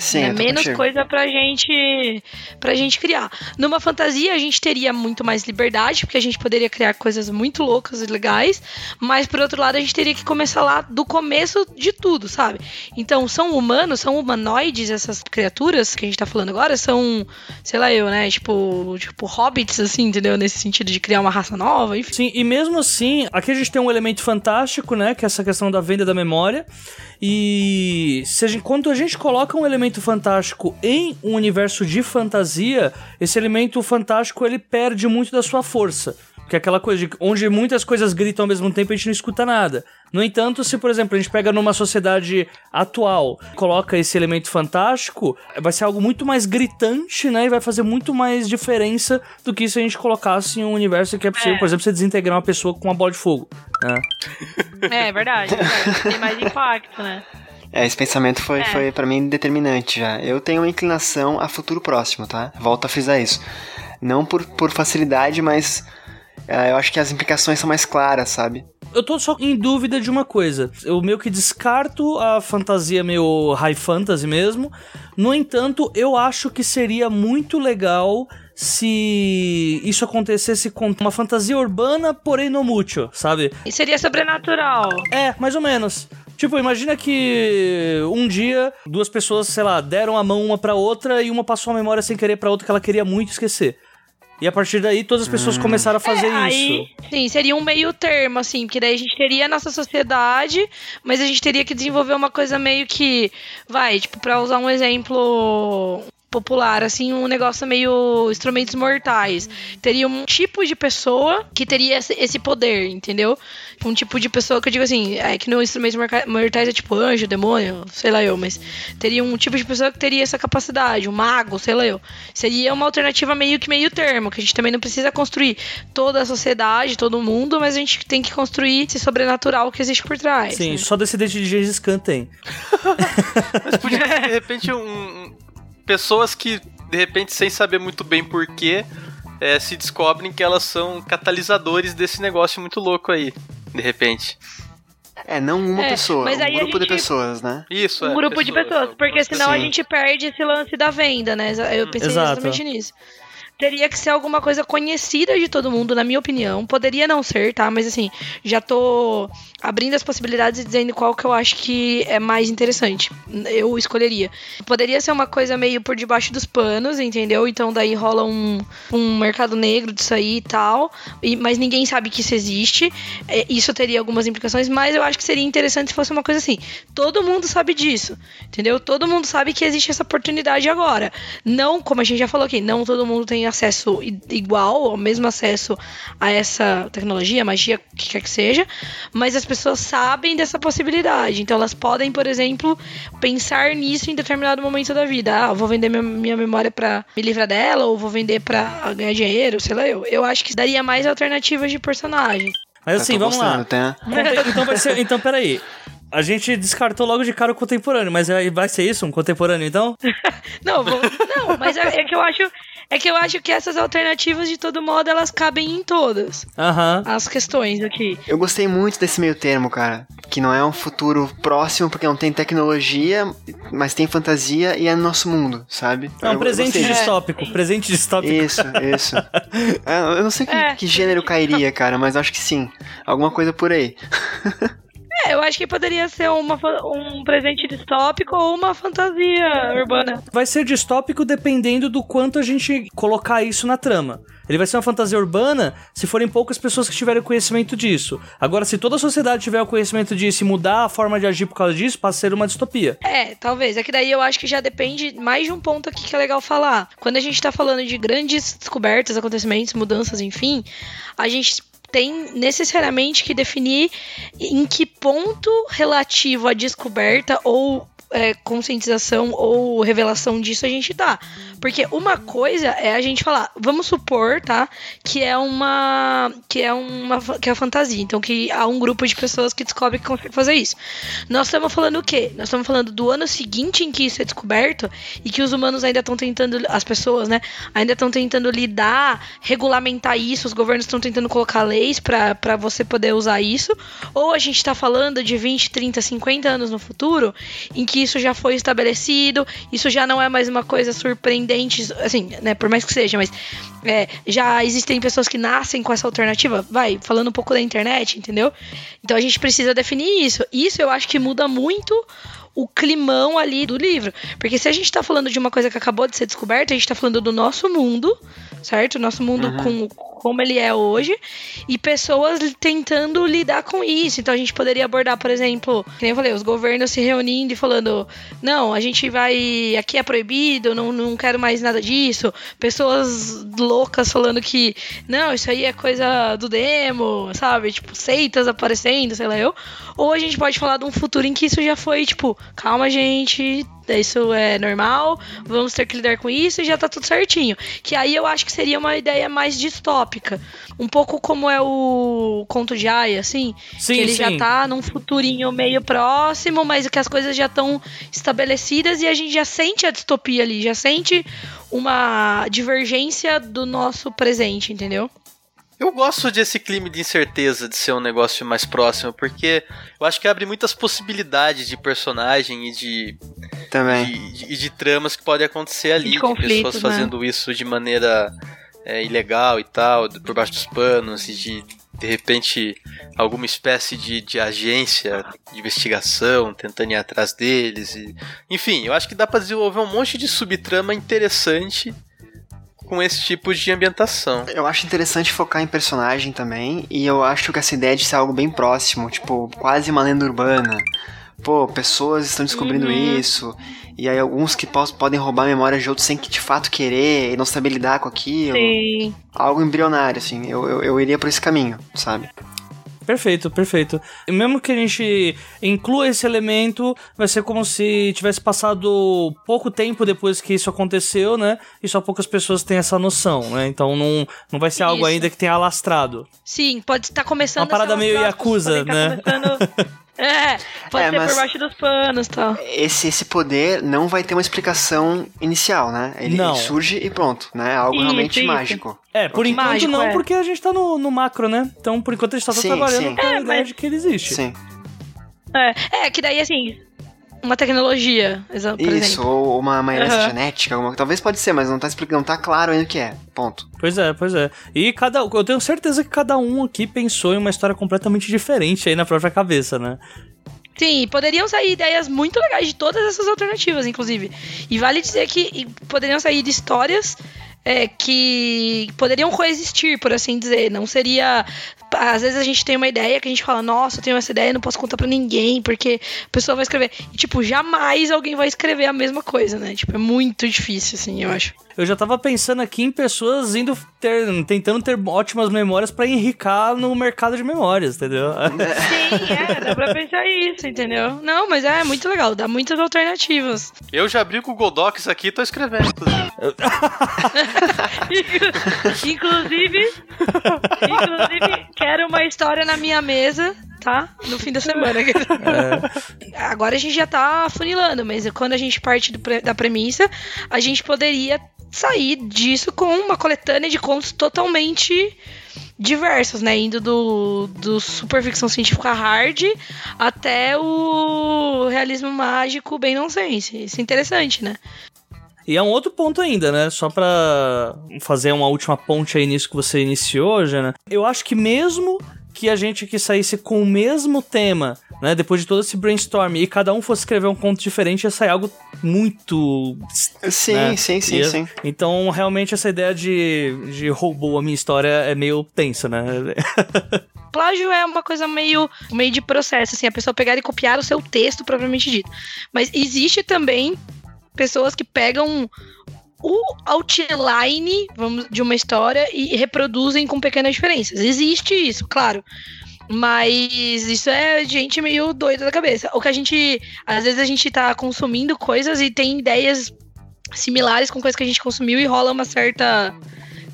Sim, é menos contigo. coisa pra gente pra gente criar. Numa fantasia a gente teria muito mais liberdade, porque a gente poderia criar coisas muito loucas e legais, mas por outro lado a gente teria que começar lá do começo de tudo, sabe? Então, são humanos, são humanoides essas criaturas que a gente tá falando agora, são, sei lá eu, né, tipo, tipo hobbits assim, entendeu? Nesse sentido de criar uma raça nova, enfim. Sim, e mesmo assim, aqui a gente tem um elemento fantástico, né, que é essa questão da venda da memória. E seja, enquanto a gente coloca um elemento fantástico em um universo de fantasia, esse elemento fantástico ele perde muito da sua força. Que é aquela coisa de onde muitas coisas gritam ao mesmo tempo e a gente não escuta nada. No entanto, se, por exemplo, a gente pega numa sociedade atual, coloca esse elemento fantástico, vai ser algo muito mais gritante, né? E vai fazer muito mais diferença do que se a gente colocasse em um universo que é possível, é. por exemplo, você desintegrar uma pessoa com uma bola de fogo. Né? É, é verdade, é verdade. Tem mais impacto, né? É, esse pensamento foi, É. foi para mim determinante já. Eu tenho uma inclinação a futuro próximo, tá? Volto a frisar isso. Não por, por facilidade, mas eu acho que as implicações são mais claras, sabe? Eu tô só em dúvida de uma coisa. Eu meio que descarto a fantasia meio high fantasy mesmo. No entanto, eu acho que seria muito legal se isso acontecesse com uma fantasia urbana, porém no mútil, sabe? E seria sobrenatural. É, mais ou menos. Tipo, imagina que um dia duas pessoas, sei lá, deram a mão uma pra outra e uma passou a memória sem querer pra outra que ela queria muito esquecer. E a partir daí todas as pessoas começaram a fazer É, aí, isso. sim, seria um meio termo, assim, porque daí a gente teria a nossa sociedade, mas a gente teria que desenvolver uma coisa meio que, vai, tipo, pra usar um exemplo popular, assim, um negócio meio instrumentos mortais. Teria um tipo de pessoa que teria esse- poder, entendeu? Um tipo de pessoa que eu digo assim, é que no instrumentos mortais é tipo anjo, demônio, sei lá eu, mas teria um tipo de pessoa que teria essa capacidade, um mago, sei lá eu. Seria uma alternativa meio que meio termo, que a gente também não precisa construir toda a sociedade, todo mundo, mas a gente tem que construir esse sobrenatural que existe por trás. Sim, né? só descendente de Gengis Khan tem. Mas podia ter, de repente, um- pessoas que, de repente, sem saber muito bem porquê, é, se descobrem que elas são catalisadores desse negócio muito louco aí. De repente. É, não uma É, pessoa, mas um aí a grupo de gente- pessoas, né? Isso, um é, grupo de pessoas, porque senão a Sim. gente perde esse lance da venda, né? Eu pensei Exato. exatamente nisso. Teria que ser alguma coisa conhecida de todo mundo, na minha opinião. Poderia não ser, tá? Mas assim, já tô abrindo as possibilidades e dizendo qual que eu acho que é mais interessante. Eu escolheria. Poderia ser uma coisa meio por debaixo dos panos, entendeu? Então daí rola um, um mercado negro disso aí e tal. e- mas ninguém sabe que isso existe. É, isso teria algumas implicações, mas eu acho que seria interessante se fosse uma coisa assim. Todo mundo sabe disso, entendeu? Todo mundo sabe que existe essa oportunidade agora. Não, como a gente já falou aqui, não todo mundo tem acesso igual, o mesmo acesso a essa tecnologia, magia, o que quer que seja, mas as pessoas sabem dessa possibilidade. Então elas podem, por exemplo, pensar nisso em determinado momento da vida. Ah, eu vou vender minha, memória pra me livrar dela, ou vou vender pra ganhar dinheiro, sei lá eu. Eu acho que daria mais alternativas de personagem. Mas Eu assim, vamos lá. tá? Conte- Então vai ser. Então, peraí. A gente descartou logo de cara o contemporâneo, mas aí vai ser isso? Um contemporâneo, então? Não, vou- não, mas é, é que eu acho é que eu acho que essas alternativas de todo modo elas cabem em todas Aham. as questões aqui. Eu gostei muito desse meio termo, cara. Que não é um futuro próximo, porque não tem tecnologia, mas tem fantasia e é no nosso mundo, sabe? É um presente gostei. distópico. Presente distópico. Isso, isso. É, eu não sei que, É. que gênero cairia, cara, mas acho que sim. Alguma coisa por aí. É, eu acho que poderia ser uma, um presente distópico ou uma fantasia urbana. Vai ser distópico dependendo do quanto a gente colocar isso na trama. Ele vai ser uma fantasia urbana se forem poucas pessoas que tiverem conhecimento disso. Agora, se toda a sociedade tiver o conhecimento disso e mudar a forma de agir por causa disso, passa a ser uma distopia. É, talvez. É que daí eu acho que já depende mais de um ponto aqui que é legal falar. Quando a gente tá falando de grandes descobertas, acontecimentos, mudanças, enfim, a gente tem necessariamente que definir em que ponto relativo à descoberta ou é, conscientização ou revelação disso a gente tá. Porque uma coisa é a gente falar, vamos supor, tá, que é uma que é uma que é a fantasia, então que há um grupo de pessoas que descobre que consegue fazer isso. Nós estamos falando o quê? Nós estamos falando do ano seguinte em que isso é descoberto e que os humanos ainda estão tentando, as pessoas, né, ainda estão tentando lidar, regulamentar isso, os governos estão tentando colocar leis para você poder usar isso, ou a gente está falando de 20, 30, 50 anos no futuro em que isso já foi estabelecido, isso já não é mais uma coisa surpreendente, assim, né, por mais que seja, mas é, já existem pessoas que nascem com essa alternativa, vai, falando um pouco da internet, entendeu? Então a gente precisa definir isso. Isso eu acho que muda muito o climão ali do livro. Porque se a gente tá falando de uma coisa que acabou de ser descoberta, a gente tá falando do nosso mundo, certo? Nosso mundo com como ele é hoje, e pessoas tentando lidar com isso. Então a gente poderia abordar, por exemplo, nem eu falei, os governos se reunindo e falando: não, a gente vai. Aqui é proibido, não, não quero mais nada disso. Pessoas loucas falando que, não, isso aí é coisa do demo, sabe? Tipo, seitas aparecendo, sei lá eu. Ou a gente pode falar de um futuro em que isso já foi, tipo, calma, gente. Isso é normal, vamos ter que lidar com isso e já tá tudo certinho. Que aí eu acho que seria uma ideia mais distópica. Um pouco como é o conto de Aya, assim. Sim, que ele sim. já tá num futurinho meio próximo, mas que as coisas já estão estabelecidas e a gente já sente a distopia ali, já sente uma divergência do nosso presente, entendeu? Eu gosto desse clima de incerteza de ser um negócio mais próximo, porque eu acho que abre muitas possibilidades de personagem e de, Também. de, de, de tramas que podem acontecer ali, De de, pessoas né? fazendo isso de maneira é, ilegal e tal, de- por baixo dos panos, e de de repente alguma espécie de, de agência de investigação tentando ir atrás deles. E, enfim, eu acho que dá pra desenvolver um monte de subtrama interessante com esse tipo de ambientação. Eu acho interessante focar em personagem também, e eu acho que essa ideia de ser algo bem próximo, tipo, quase uma lenda urbana. Pô, pessoas estão descobrindo Uhum. isso, e aí alguns que podem roubar memórias de outros sem que de fato querer e não saber lidar com aquilo. Sim. Algo embrionário, assim. Eu, eu, eu iria por esse caminho, sabe? Perfeito, perfeito. E mesmo que a gente inclua esse elemento, vai ser como se tivesse passado pouco tempo depois que isso aconteceu, né? E só poucas pessoas têm essa noção, né? Então não, não vai ser algo Isso. ainda que tenha alastrado. Sim, pode estar começando Uma parada meio Yakuza, tá começando- É, pode É, ser mas- por baixo dos panos e tal. Esse, esse poder não vai ter uma explicação inicial, né? Ele, Não. ele surge e pronto, né? Algo Isso, realmente isso. mágico. É, por enquanto Mágico, não, é. porque a gente tá no, no macro, né? Então, por enquanto a gente tá só Sim, trabalhando sim. com a É, ideia mas- de que ele existe. Sim. É, é, que daí assim, uma tecnologia, por Isso, exemplo. ou uma, uma herança Aham. genética, alguma, talvez pode ser, mas não tá explicando, não tá claro ainda o que é. Ponto. Pois é, pois é. E cada, eu tenho certeza que cada um aqui pensou em uma história completamente diferente aí na própria cabeça, né? Sim, poderiam sair ideias muito legais de todas essas alternativas, inclusive. E vale dizer que poderiam sair de histórias é, que poderiam coexistir, por assim dizer. Não seria. Às vezes a gente tem uma ideia que a gente fala, nossa, eu tenho essa ideia não posso contar pra ninguém, porque a pessoa vai escrever. E, tipo, jamais alguém vai escrever a mesma coisa, né? Tipo, é muito difícil, assim, eu acho. Eu já tava pensando aqui em pessoas indo ter, tentando ter ótimas memórias pra enricar no mercado de memórias, entendeu? Sim, é, dá pra pensar isso, entendeu? Não, mas é muito legal, dá muitas alternativas. Eu já abri o Google Docs aqui e tô escrevendo, inclusive. inclusive, quero uma história na minha mesa, tá? No fim da semana. Agora a gente já tá funilando, mas quando a gente parte do da premissa, a gente poderia sair disso com uma coletânea de contos totalmente diversos, né? Indo do, do super ficção científica hard até o realismo mágico bem nonsense. Isso é interessante, né? E é um outro ponto ainda, né? Só pra fazer uma última ponte aí nisso que você iniciou, Jana. Eu acho que mesmo que a gente aqui saísse com o mesmo tema, né? Depois de todo esse brainstorm e cada um fosse escrever um conto diferente, ia sair algo muito. Sim, né? sim, sim, Ia- sim. Então, realmente, essa ideia de, de roubou a minha história é meio tensa, né? Plágio é uma coisa meio, meio de processo, assim, a pessoa pegar e copiar o seu texto propriamente dito. Mas existe também pessoas que pegam o outline vamos, de uma história e reproduzem com pequenas diferenças. Existe isso, claro. Mas isso é gente meio doida da cabeça. O que a gente. Às vezes a gente tá consumindo coisas e tem ideias similares com coisas que a gente consumiu e rola uma certa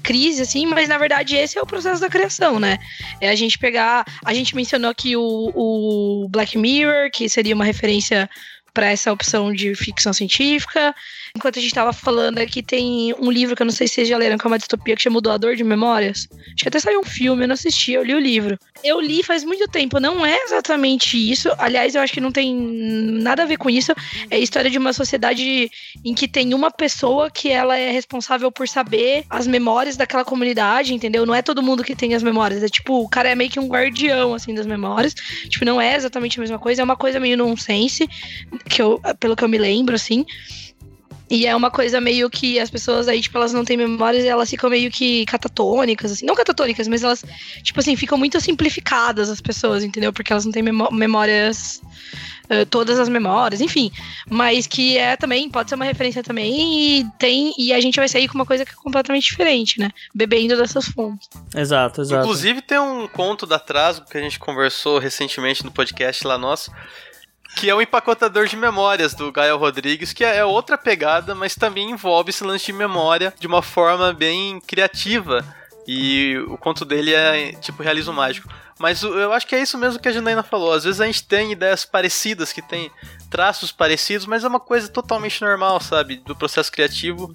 crise, assim, mas na verdade esse é o processo da criação, né? É a gente pegar. A gente mencionou aqui o, o Black Mirror, que seria uma referência para essa opção de ficção científica. Enquanto a gente tava falando aqui, tem um livro que eu não sei se vocês já leram, que é uma distopia que chama Doador de Memórias. Acho que até saiu um filme, eu não assisti, eu li o livro. Eu li faz muito tempo, não é exatamente isso. Aliás, eu acho que não tem nada a ver com isso. É a história de uma sociedade em que tem uma pessoa que ela é responsável por saber as memórias daquela comunidade, entendeu? Não é todo mundo que tem as memórias. É tipo, o cara é meio que um guardião, assim, das memórias. Tipo, não é exatamente a mesma coisa. É uma coisa meio nonsense, que eu, pelo que eu me lembro, assim. E é uma coisa meio que as pessoas aí, tipo, elas não têm memórias e elas ficam meio que catatônicas, assim. Não catatônicas, mas elas, tipo assim, ficam muito simplificadas as pessoas, entendeu? Porque elas não têm memó- memórias. eh, todas as memórias, enfim. Mas que é também, pode ser uma referência também, e tem. E a gente vai sair com uma coisa que é completamente diferente, né? Bebendo dessas fontes. exato, exato. Inclusive tem um conto da Trasgo que a gente conversou recentemente no podcast lá nosso. Que é o empacotador de memórias do Gael Rodrigues, que é outra pegada, mas também envolve esse lance de memória de uma forma bem criativa. E o conto dele é tipo realismo mágico. Mas eu acho que é isso mesmo que a Janaína falou. Às vezes a gente tem ideias parecidas, que tem traços parecidos, mas é uma coisa totalmente normal, sabe? Do processo criativo,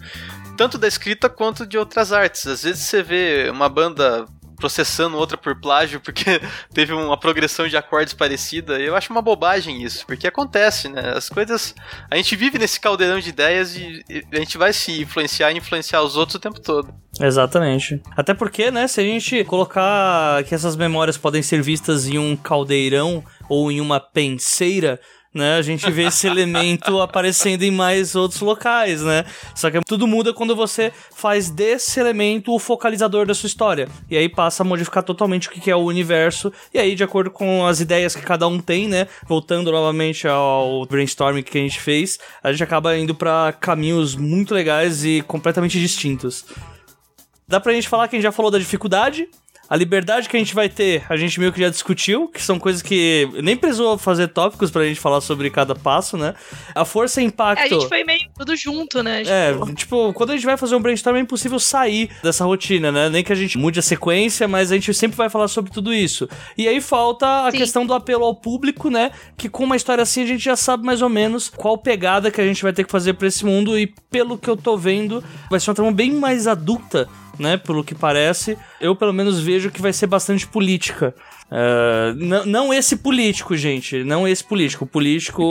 tanto da escrita quanto de outras artes. Às vezes você vê uma banda processando outra por plágio porque teve uma progressão de acordes parecida. Eu acho uma bobagem isso, porque acontece, né? As coisas. A gente vive nesse caldeirão de ideias e a gente vai se influenciar e influenciar os outros o tempo todo. Exatamente. Até porque, né, se a gente colocar que essas memórias podem ser vistas em um caldeirão ou em uma penseira, né? A gente vê esse elemento aparecendo em mais outros locais, né? Só que tudo muda quando você faz desse elemento o focalizador da sua história. E aí passa a modificar totalmente o que é o universo. E aí, de acordo com as ideias que cada um tem, né? Voltando novamente ao brainstorming que a gente fez, a gente acaba indo para caminhos muito legais e completamente distintos. Dá pra gente falar que a gente já falou da dificuldade, a liberdade que a gente vai ter, a gente meio que já discutiu, que são coisas que nem precisou fazer tópicos pra gente falar sobre cada passo, né? A força e impacto. É, a gente foi meio tudo junto, né? Tipo... É, tipo, quando a gente vai fazer um brainstorm é impossível sair dessa rotina, né? Nem que a gente mude a sequência, mas a gente sempre vai falar sobre tudo isso. E aí falta a Sim. questão do apelo ao público, né? Que com uma história assim a gente já sabe mais ou menos qual pegada que a gente vai ter que fazer pra esse mundo e pelo que eu tô vendo, vai ser uma trama bem mais adulta né? Pelo que parece, eu pelo menos vejo que vai ser bastante política. Uh, não esse político, gente. Não esse político. Político,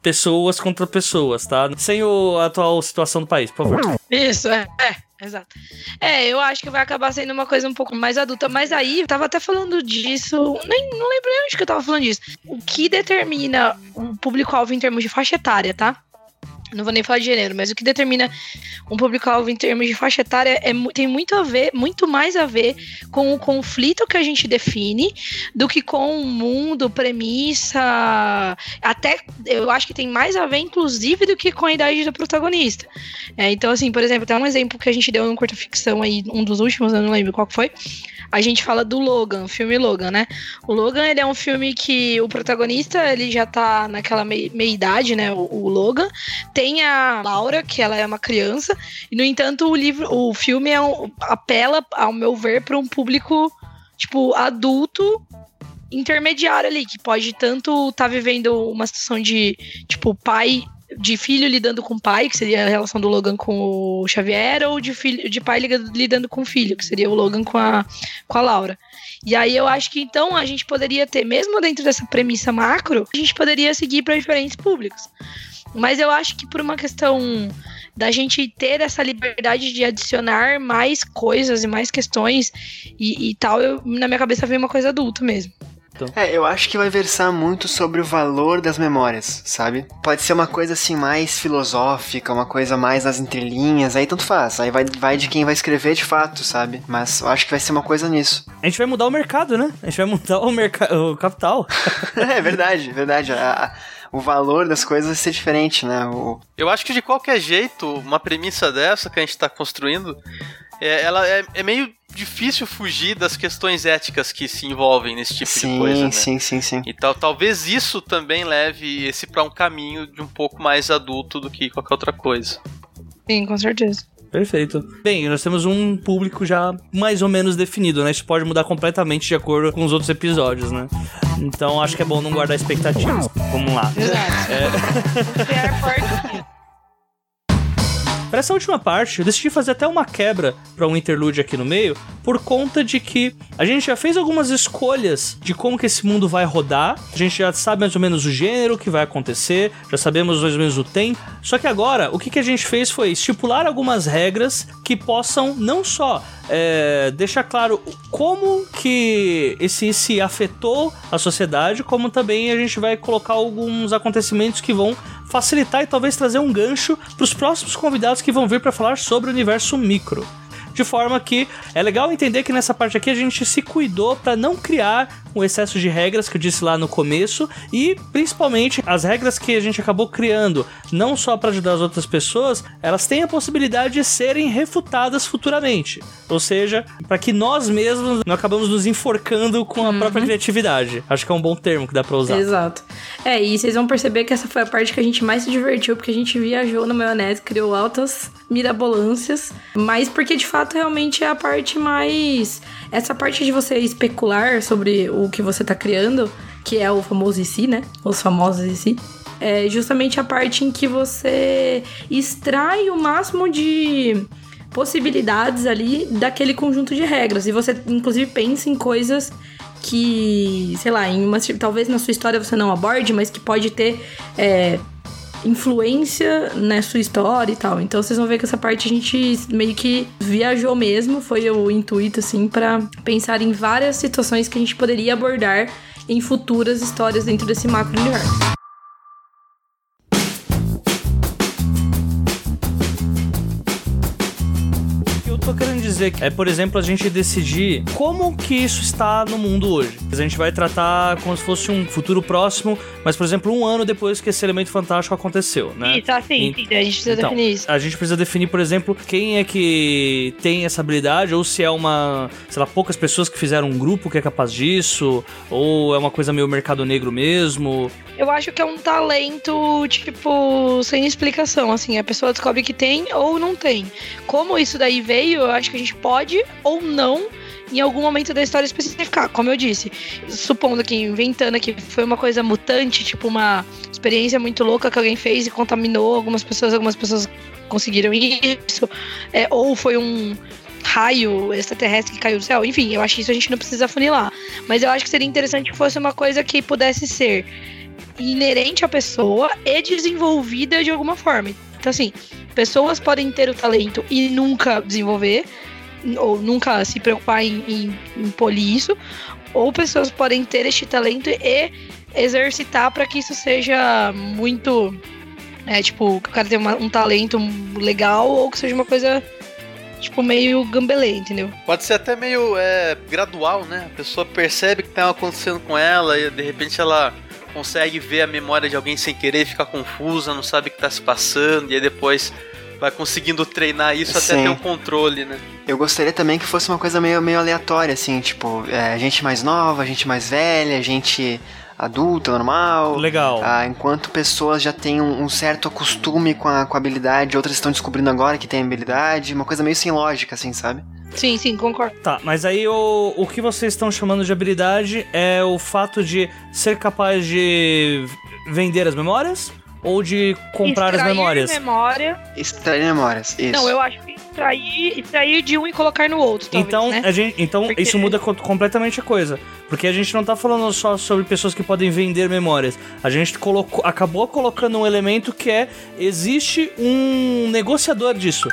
pessoas contra pessoas, tá? Sem o, a atual situação do país, por favor. Isso, é. é. Exato. É, eu acho que vai acabar sendo uma coisa um pouco mais adulta. Mas aí, eu tava até falando disso. Nem, não lembro nem onde que eu tava falando disso. O que determina o público-alvo em termos de faixa etária, tá? Não vou nem falar de gênero, mas o que determina um público-alvo em termos de faixa etária é, tem muito a ver, muito mais a ver com o conflito que a gente define do que com o mundo, premissa. Até eu acho que tem mais a ver, inclusive, do que com a idade do protagonista. É, então, assim, por exemplo, tem um exemplo que a gente deu no curta ficção aí, um dos últimos, eu não lembro qual foi a gente fala do Logan, filme Logan, né? O Logan, ele é um filme que o protagonista, ele já tá naquela meia-idade, né? O, o, Logan. Tem a Laura, que ela é uma criança. E, no entanto, o livro, o filme é um, apela, ao meu ver, para um público, tipo, adulto intermediário ali, que pode tanto estar tá vivendo uma situação de, tipo, pai de filho lidando com pai, que seria a relação do Logan com o Xavier, ou de, filho, de pai lidando com o filho, que seria o Logan com a, com a Laura. E aí eu acho que então a gente poderia ter, mesmo dentro dessa premissa macro, a gente poderia seguir para diferentes públicos. Mas eu acho que por uma questão da gente ter essa liberdade de adicionar mais coisas e mais questões e, e tal, eu, na minha cabeça veio uma coisa adulta mesmo. É, eu acho que vai versar muito sobre o valor das memórias, sabe? Pode ser uma coisa assim mais filosófica, uma coisa mais nas entrelinhas, aí tanto faz. Aí vai, vai de quem vai escrever de fato, sabe? Mas eu acho que vai ser uma coisa nisso. A gente vai mudar o mercado, né? A gente vai mudar o, mercado, o capital. é verdade, verdade. A, a, o valor das coisas vai ser diferente, né? O... Eu acho que de qualquer jeito, uma premissa dessa que a gente tá construindo, é, ela é, é meio difícil fugir das questões éticas que se envolvem nesse tipo sim, de coisa. Né? Sim, sim, sim. E tal, talvez isso também leve esse para um caminho de um pouco mais adulto do que qualquer outra coisa. Sim, com certeza. Perfeito. Bem, nós temos um público já mais ou menos definido, né? Isso pode mudar completamente de acordo com os outros episódios, né? Então acho que é bom não guardar expectativas. Vamos lá. Exato. É... Para essa última parte, eu decidi fazer até uma quebra para um interlude aqui no meio, por conta de que a gente já fez algumas escolhas de como que esse mundo vai rodar, a gente já sabe mais ou menos o gênero que vai acontecer, já sabemos mais ou menos o tempo. Só que agora, o que, que a gente fez foi estipular algumas regras que possam não só é, deixar claro como que esse se afetou a sociedade, como também a gente vai colocar alguns acontecimentos que vão facilitar e talvez trazer um gancho para os próximos convidados que vão vir para falar sobre o universo micro. De forma que é legal entender que nessa parte aqui a gente se cuidou para não criar o excesso de regras que eu disse lá no começo e principalmente as regras que a gente acabou criando, não só para ajudar as outras pessoas, elas têm a possibilidade de serem refutadas futuramente. Ou seja, para que nós mesmos não acabamos nos enforcando com a própria criatividade. Acho que é um bom termo que dá para usar. Exato. É, e vocês vão perceber que essa foi a parte que a gente mais se divertiu, porque a gente viajou na maionese, criou altas mirabolâncias, mas porque de fato realmente é a parte mais. Essa parte de você especular sobre o que você tá criando, que é o famoso IC, né? Os famosos IC. É justamente a parte em que você extrai o máximo de possibilidades ali daquele conjunto de regras. E você, inclusive, pensa em coisas que, sei lá, em uma, talvez na sua história você não aborde, mas que pode ter é, influência na sua história e tal. Então vocês vão ver que essa parte a gente meio que viajou mesmo, foi o intuito assim para pensar em várias situações que a gente poderia abordar em futuras histórias dentro desse macro universo. Dizer é, por exemplo, a gente decidir como que isso está no mundo hoje. A gente vai tratar como se fosse um futuro próximo, mas, por exemplo, um ano depois que esse elemento fantástico aconteceu, né? Isso, assim, e, a gente precisa então, definir isso. A gente precisa definir, por exemplo, quem é que tem essa habilidade, ou se é uma, sei lá, poucas pessoas que fizeram um grupo que é capaz disso, ou é uma coisa meio mercado negro mesmo. Eu acho que é um talento, tipo, sem explicação, assim, a pessoa descobre que tem ou não tem. Como isso daí veio, eu acho que a gente pode ou não em algum momento da história especificar, como eu disse. Supondo que, inventando aqui, foi uma coisa mutante, tipo uma experiência muito louca que alguém fez e contaminou algumas pessoas, algumas pessoas conseguiram isso, é, ou foi um raio extraterrestre que caiu do céu. Enfim, eu acho que isso a gente não precisa funilar. Mas eu acho que seria interessante que fosse uma coisa que pudesse ser inerente à pessoa e desenvolvida de alguma forma. Então, assim, pessoas podem ter o talento e nunca desenvolver, ou nunca se preocupar em, em, em polir isso, ou pessoas podem ter este talento e exercitar para que isso seja muito. É, tipo, o cara tem uma, um talento legal ou que seja uma coisa tipo, meio gambelê, entendeu? Pode ser até meio é, gradual, né? A pessoa percebe que tá acontecendo com ela e de repente ela consegue ver a memória de alguém sem querer, fica confusa, não sabe o que está se passando, e aí depois vai conseguindo treinar isso Sim. até ter o um controle, né? Eu gostaria também que fosse uma coisa meio, meio aleatória, assim, tipo, é, gente mais nova, gente mais velha, gente adulta, normal. Legal. Ah, enquanto pessoas já têm um, um, certo costume com a, com a habilidade, outras estão descobrindo agora que tem habilidade, uma coisa meio sem lógica, assim, sabe? Sim, sim, concordo. Tá, mas aí o, o que vocês estão chamando de habilidade é o fato de ser capaz de vender as memórias? Ou de comprar extrair as memórias? memória. Extrair memórias, isso. Não, eu acho que extrair, extrair de um e colocar no outro. Talvez, então, né? a gente, então Porque... isso muda completamente a coisa. Porque a gente não tá falando só sobre pessoas que podem vender memórias. A gente colocou, acabou colocando um elemento que é: existe um negociador disso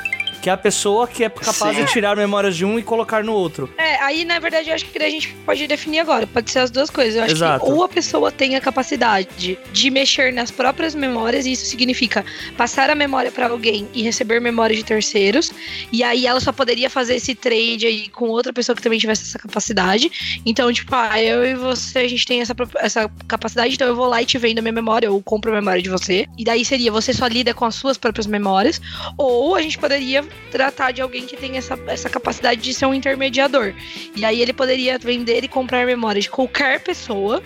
que é a pessoa que é capaz Sim. de tirar memórias de um e colocar no outro. É, aí na verdade eu acho que a gente pode definir agora, pode ser as duas coisas. Eu acho Exato. que ou a pessoa tem a capacidade de mexer nas próprias memórias, e isso significa passar a memória para alguém e receber memórias de terceiros, e aí ela só poderia fazer esse trade aí com outra pessoa que também tivesse essa capacidade. Então, tipo, ah, eu e você, a gente tem essa, essa capacidade, então eu vou lá e te vendo a minha memória, ou compro a memória de você. E daí seria, você só lida com as suas próprias memórias, ou a gente poderia tratar de alguém que tem essa, essa capacidade de ser um intermediador. E aí ele poderia vender e comprar memórias de qualquer pessoa,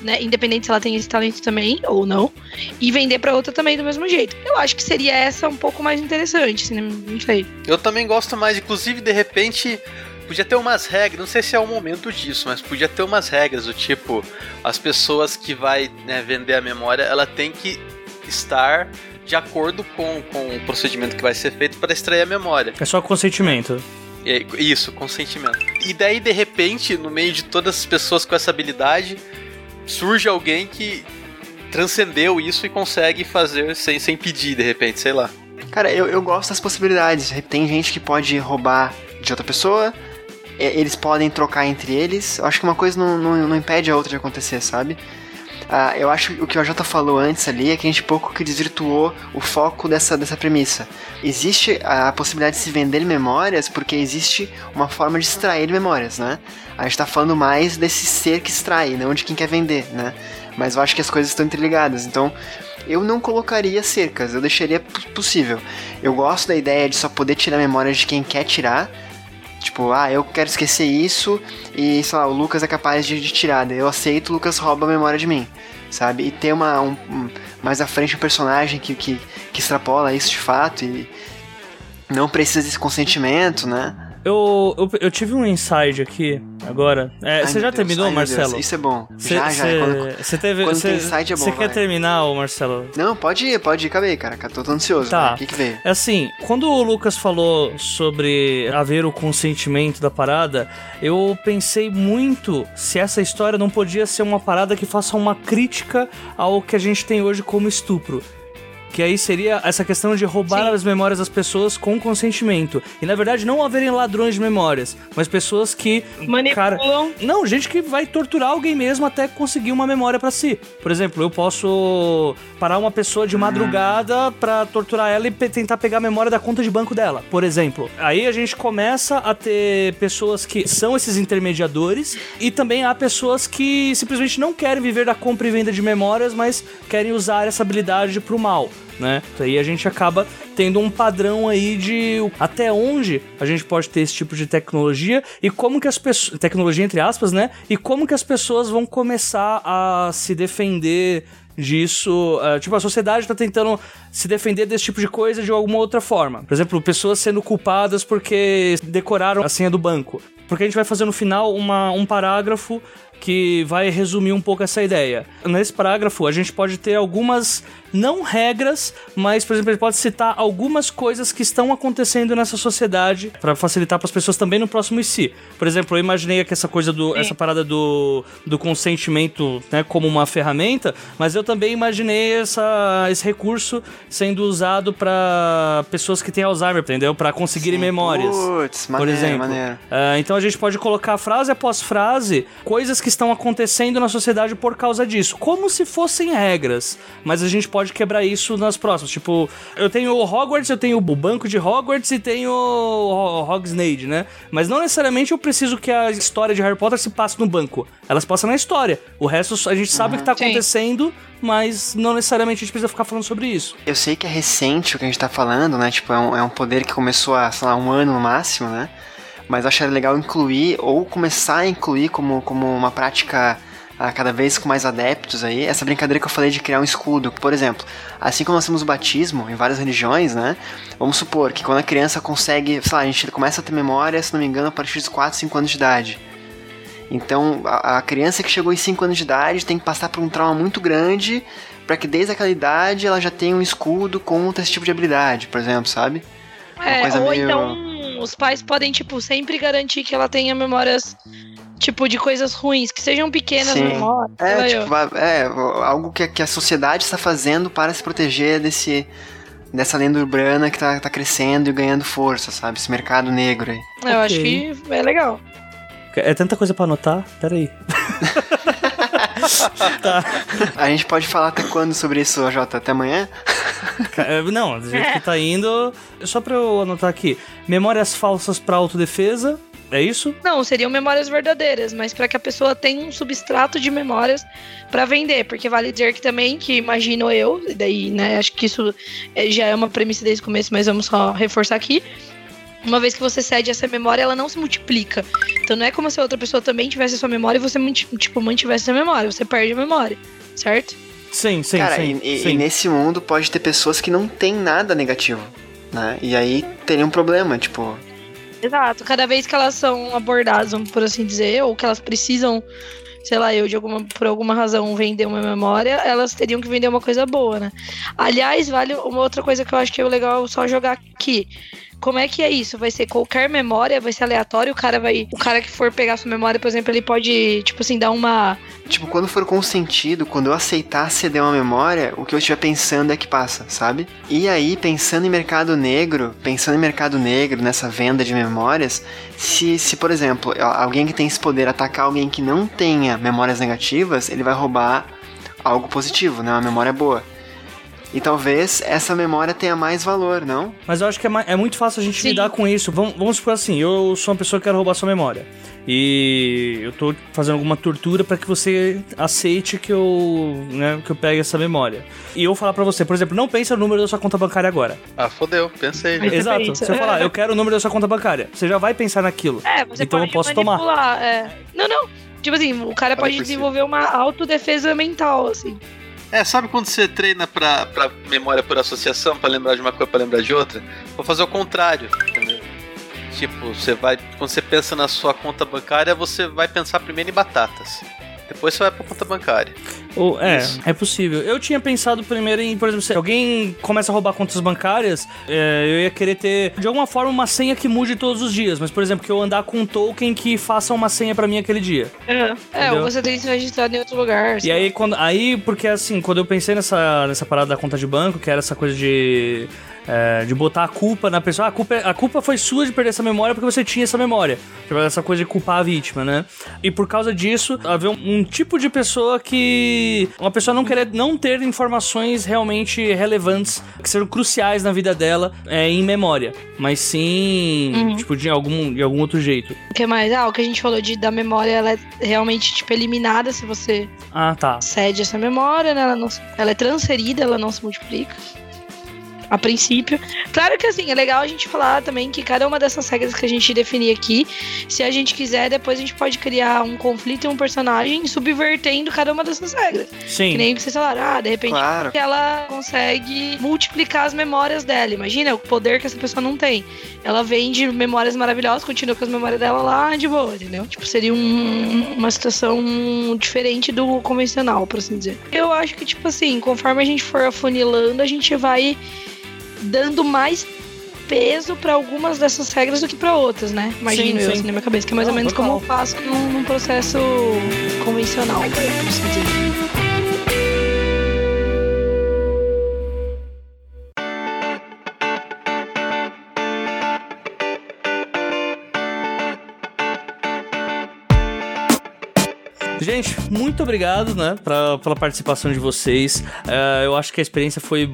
né, independente se ela tem esse talento também ou não, e vender para outra também do mesmo jeito. Eu acho que seria essa um pouco mais interessante, assim, não sei. Eu também gosto mais, inclusive, de repente, podia ter umas regras, não sei se é o momento disso, mas podia ter umas regras do tipo, as pessoas que vai né, vender a memória, ela tem que estar de acordo com, com o procedimento que vai ser feito para extrair a memória. É só consentimento. É, isso, consentimento. E daí, de repente, no meio de todas as pessoas com essa habilidade, surge alguém que transcendeu isso e consegue fazer sem, sem pedir, de repente, sei lá. Cara, eu, eu gosto das possibilidades. Tem gente que pode roubar de outra pessoa, eles podem trocar entre eles. Eu acho que uma coisa não, não, não impede a outra de acontecer, sabe? Ah, eu acho que o que o Jota falou antes ali é que a gente pouco que desvirtuou o foco dessa, dessa premissa. Existe a possibilidade de se vender memórias porque existe uma forma de extrair memórias, né? A gente tá falando mais desse ser que extrai, não de quem quer vender, né? Mas eu acho que as coisas estão interligadas. Então, eu não colocaria cercas, eu deixaria possível. Eu gosto da ideia de só poder tirar memórias de quem quer tirar. Tipo, ah, eu quero esquecer isso e, sei lá, o Lucas é capaz de, de tirar. Eu aceito, o Lucas rouba a memória de mim, sabe? E ter uma, um, um, mais à frente um personagem que, que, que extrapola isso de fato e não precisa desse consentimento, né? Eu, eu, eu, tive um insight aqui agora. É, Ai, você já Deus. terminou, Ai, Marcelo? Deus. Isso é bom. Cê, já, já. Você teve. Quando cê, tem insight é bom. Você quer terminar, Marcelo? Não, pode ir, pode ir. Acabei, cara. Tô, tô ansioso. Tá. O que, que veio? É assim, quando o Lucas falou sobre haver o consentimento da parada, eu pensei muito se essa história não podia ser uma parada que faça uma crítica ao que a gente tem hoje como estupro. Que aí seria essa questão de roubar Sim. as memórias das pessoas com consentimento. E na verdade não haverem ladrões de memórias, mas pessoas que. Manipulam. Cara, não, gente que vai torturar alguém mesmo até conseguir uma memória para si. Por exemplo, eu posso parar uma pessoa de madrugada para torturar ela e tentar pegar a memória da conta de banco dela, por exemplo. Aí a gente começa a ter pessoas que são esses intermediadores e também há pessoas que simplesmente não querem viver da compra e venda de memórias, mas querem usar essa habilidade pro mal né? Aí a gente acaba tendo um padrão aí de até onde a gente pode ter esse tipo de tecnologia e como que as pessoas. Tecnologia entre aspas, né? E como que as pessoas vão começar a se defender disso. Uh, tipo, a sociedade está tentando se defender desse tipo de coisa de alguma outra forma. Por exemplo, pessoas sendo culpadas porque decoraram a senha do banco. Porque a gente vai fazer no final uma, um parágrafo que vai resumir um pouco essa ideia. Nesse parágrafo, a gente pode ter algumas, não regras, mas, por exemplo, ele pode citar algumas coisas que estão acontecendo nessa sociedade para facilitar para as pessoas também no próximo IC. Por exemplo, eu imaginei que essa coisa do, Sim. essa parada do, do consentimento, né, como uma ferramenta, mas eu também imaginei essa, esse recurso sendo usado para pessoas que têm Alzheimer, entendeu? Para conseguirem Sim. memórias. Puts, maneiro, por exemplo. Maneiro. Uh, então a gente pode colocar frase após frase coisas que que estão acontecendo na sociedade por causa disso, como se fossem regras, mas a gente pode quebrar isso nas próximas. Tipo, eu tenho o Hogwarts, eu tenho o banco de Hogwarts e tenho o Hogsmeade, né? Mas não necessariamente eu preciso que a história de Harry Potter se passe no banco. Elas passam na história. O resto a gente sabe uhum. o que tá acontecendo, mas não necessariamente a gente precisa ficar falando sobre isso. Eu sei que é recente o que a gente tá falando, né? Tipo, é um, é um poder que começou há, sei lá, um ano no máximo, né? mas eu acharia legal incluir ou começar a incluir como, como uma prática uh, cada vez com mais adeptos aí, essa brincadeira que eu falei de criar um escudo. Por exemplo, assim como nós temos o batismo em várias religiões, né? Vamos supor que quando a criança consegue, sei lá, a gente começa a ter memória, se não me engano, a partir dos 4, 5 anos de idade. Então, a, a criança que chegou em 5 anos de idade tem que passar por um trauma muito grande para que desde aquela idade ela já tenha um escudo contra esse tipo de habilidade, por exemplo, sabe? É, ou meio... então os pais podem, tipo, sempre garantir que ela tenha memórias, tipo, de coisas ruins, que sejam pequenas Sim. memórias. É, tipo, é, algo que, que a sociedade está fazendo para se proteger desse dessa lenda urbana que tá, tá crescendo e ganhando força, sabe? Esse mercado negro aí. Eu okay. acho que é legal. É tanta coisa para anotar, peraí. tá. A gente pode falar até quando sobre isso, Jota? Até amanhã? É, não, do jeito que tá indo. Só pra eu anotar aqui: memórias falsas pra autodefesa. É isso? Não, seriam memórias verdadeiras, mas para que a pessoa tenha um substrato de memórias para vender, porque vale dizer que também, que imagino eu, e daí, né, acho que isso é, já é uma premissa desde o começo, mas vamos só reforçar aqui. Uma vez que você cede essa memória, ela não se multiplica. Então não é como se a outra pessoa também tivesse a sua memória e você, tipo, mantivesse a memória. Você perde a memória, certo? Sim, sim, Cara, sim, e, sim. e nesse mundo pode ter pessoas que não tem nada negativo, né? E aí teria um problema, tipo... Exato. Cada vez que elas são abordadas, por assim dizer, ou que elas precisam sei lá, eu de alguma, por alguma razão vender uma memória, elas teriam que vender uma coisa boa, né? Aliás, vale uma outra coisa que eu acho que é legal só jogar aqui. Como é que é isso? Vai ser qualquer memória, vai ser aleatório, o cara vai. O cara que for pegar sua memória, por exemplo, ele pode, tipo assim, dar uma. Tipo, quando for consentido, quando eu aceitar ceder uma memória, o que eu estiver pensando é que passa, sabe? E aí, pensando em mercado negro, pensando em mercado negro, nessa venda de memórias, se, se por exemplo, alguém que tem esse poder atacar alguém que não tenha memórias negativas, ele vai roubar algo positivo, né? Uma memória boa. E talvez essa memória tenha mais valor, não? Mas eu acho que é, é muito fácil a gente Sim. lidar com isso. Vamos, vamos supor assim, eu sou uma pessoa que quer roubar sua memória. E eu tô fazendo alguma tortura para que você aceite que eu, né, que eu pegue essa memória. E eu falar para você, por exemplo, não pense no número da sua conta bancária agora. Ah, fodeu, pensei. Você Exato. pensa. Você falar, eu quero o número da sua conta bancária. Você já vai pensar naquilo. É, você Então pode eu posso tomar. É. Não, não. Tipo assim, o cara pode desenvolver uma autodefesa mental, assim. É, sabe quando você treina pra, pra memória por associação, pra lembrar de uma coisa, pra lembrar de outra? Vou fazer o contrário, entendeu? Tipo, você vai. Quando você pensa na sua conta bancária, você vai pensar primeiro em batatas. Depois você vai pra conta bancária. Ou, é, Isso. é possível. Eu tinha pensado primeiro em, por exemplo, se alguém começa a roubar contas bancárias, é, eu ia querer ter, de alguma forma, uma senha que mude todos os dias. Mas, por exemplo, que eu andar com um token que faça uma senha pra mim aquele dia. É, é ou você tem que se registrar em outro lugar. E aí, quando, aí, porque assim, quando eu pensei nessa, nessa parada da conta de banco, que era essa coisa de. É, de botar a culpa na pessoa. Ah, A culpa, é- a culpa foi sua de perder essa memória porque você tinha essa memória. Tipo, essa coisa de culpar a vítima, né? E por causa disso, havia um, um tipo de pessoa que. Uma pessoa não querer não ter informações realmente relevantes, que sejam cruciais na vida dela é, em memória. Mas sim, Uhum. tipo, de algum, de algum outro jeito. O que mais? Ah, o que a gente falou de da memória, ela é realmente, tipo, eliminada se você Ah, tá. cede essa memória, né? Ela, não, ela é transferida, ela não se multiplica. A princípio. Claro que assim, é legal a gente falar também que cada uma dessas regras que a gente definir aqui, se a gente quiser, depois a gente pode criar um conflito e um personagem subvertendo cada uma dessas regras. Sim. Que nem que vocês falaram, ah, de repente Claro. que ela consegue multiplicar as memórias dela. Imagina o poder que essa pessoa não tem. Ela vem de memórias maravilhosas, continua com as memórias dela lá de boa, entendeu? Tipo, seria um- uma situação diferente do convencional, por assim dizer. Eu acho que, tipo assim, conforme a gente for afunilando, a gente vai dando mais peso pra algumas dessas regras do que pra outras, né? Imagino Sim, eu, sim. assim, na minha cabeça, que é mais Não, ou menos como eu total. faço num, num processo convencional, por assim dizer. Gente, muito obrigado, né, pra, pela participação de vocês. É, eu acho que a experiência foi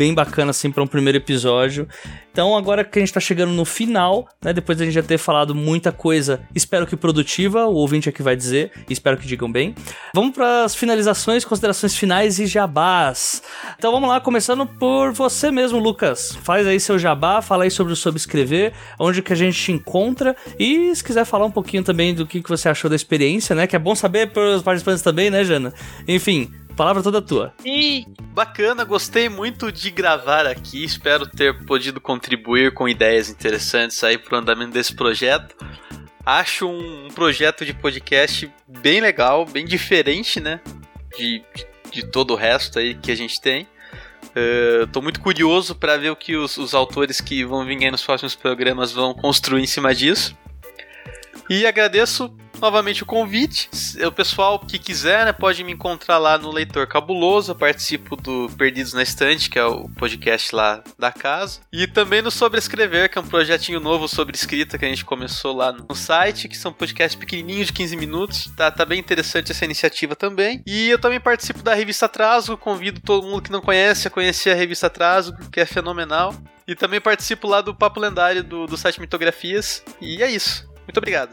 bem bacana, assim, pra um primeiro episódio. Então, agora que a gente tá chegando no final, né, depois da gente já ter falado muita coisa, espero que produtiva, o ouvinte aqui vai dizer, espero que digam bem. Vamos pras finalizações, considerações finais e jabás. Então, vamos lá, começando por você mesmo, Lucas. Faz aí seu jabá, fala aí sobre o Sobrescrever, onde que a gente te encontra, e se quiser falar um pouquinho também do que, que você achou da experiência, né, que é bom saber pros participantes também, né, Jana? Enfim, palavra toda tua. E Bacana, gostei muito de gravar aqui. Espero ter podido contribuir com ideias interessantes aí pro andamento desse projeto. Acho um projeto de podcast bem legal, bem diferente, né? De, de, todo o resto aí que a gente tem. Eh, tô muito curioso para ver o que os, os autores que vão vir aí nos próximos programas vão construir em cima disso. E agradeço novamente o convite. O pessoal que quiser né, pode me encontrar lá no Leitor Cabuloso. Eu participo do Perdidos na Estante, que é o podcast lá da casa. E também no Sobrescrever, que é um projetinho novo sobre escrita que a gente começou lá no site, que são podcasts pequenininhos de 15 minutos. Tá, tá bem interessante essa iniciativa também. E eu também participo da revista Atraso. Convido todo mundo que não conhece a conhecer a revista Atraso, que é fenomenal. E também participo lá do Papo Lendário do, do site Mitografias. E é isso. Muito obrigado.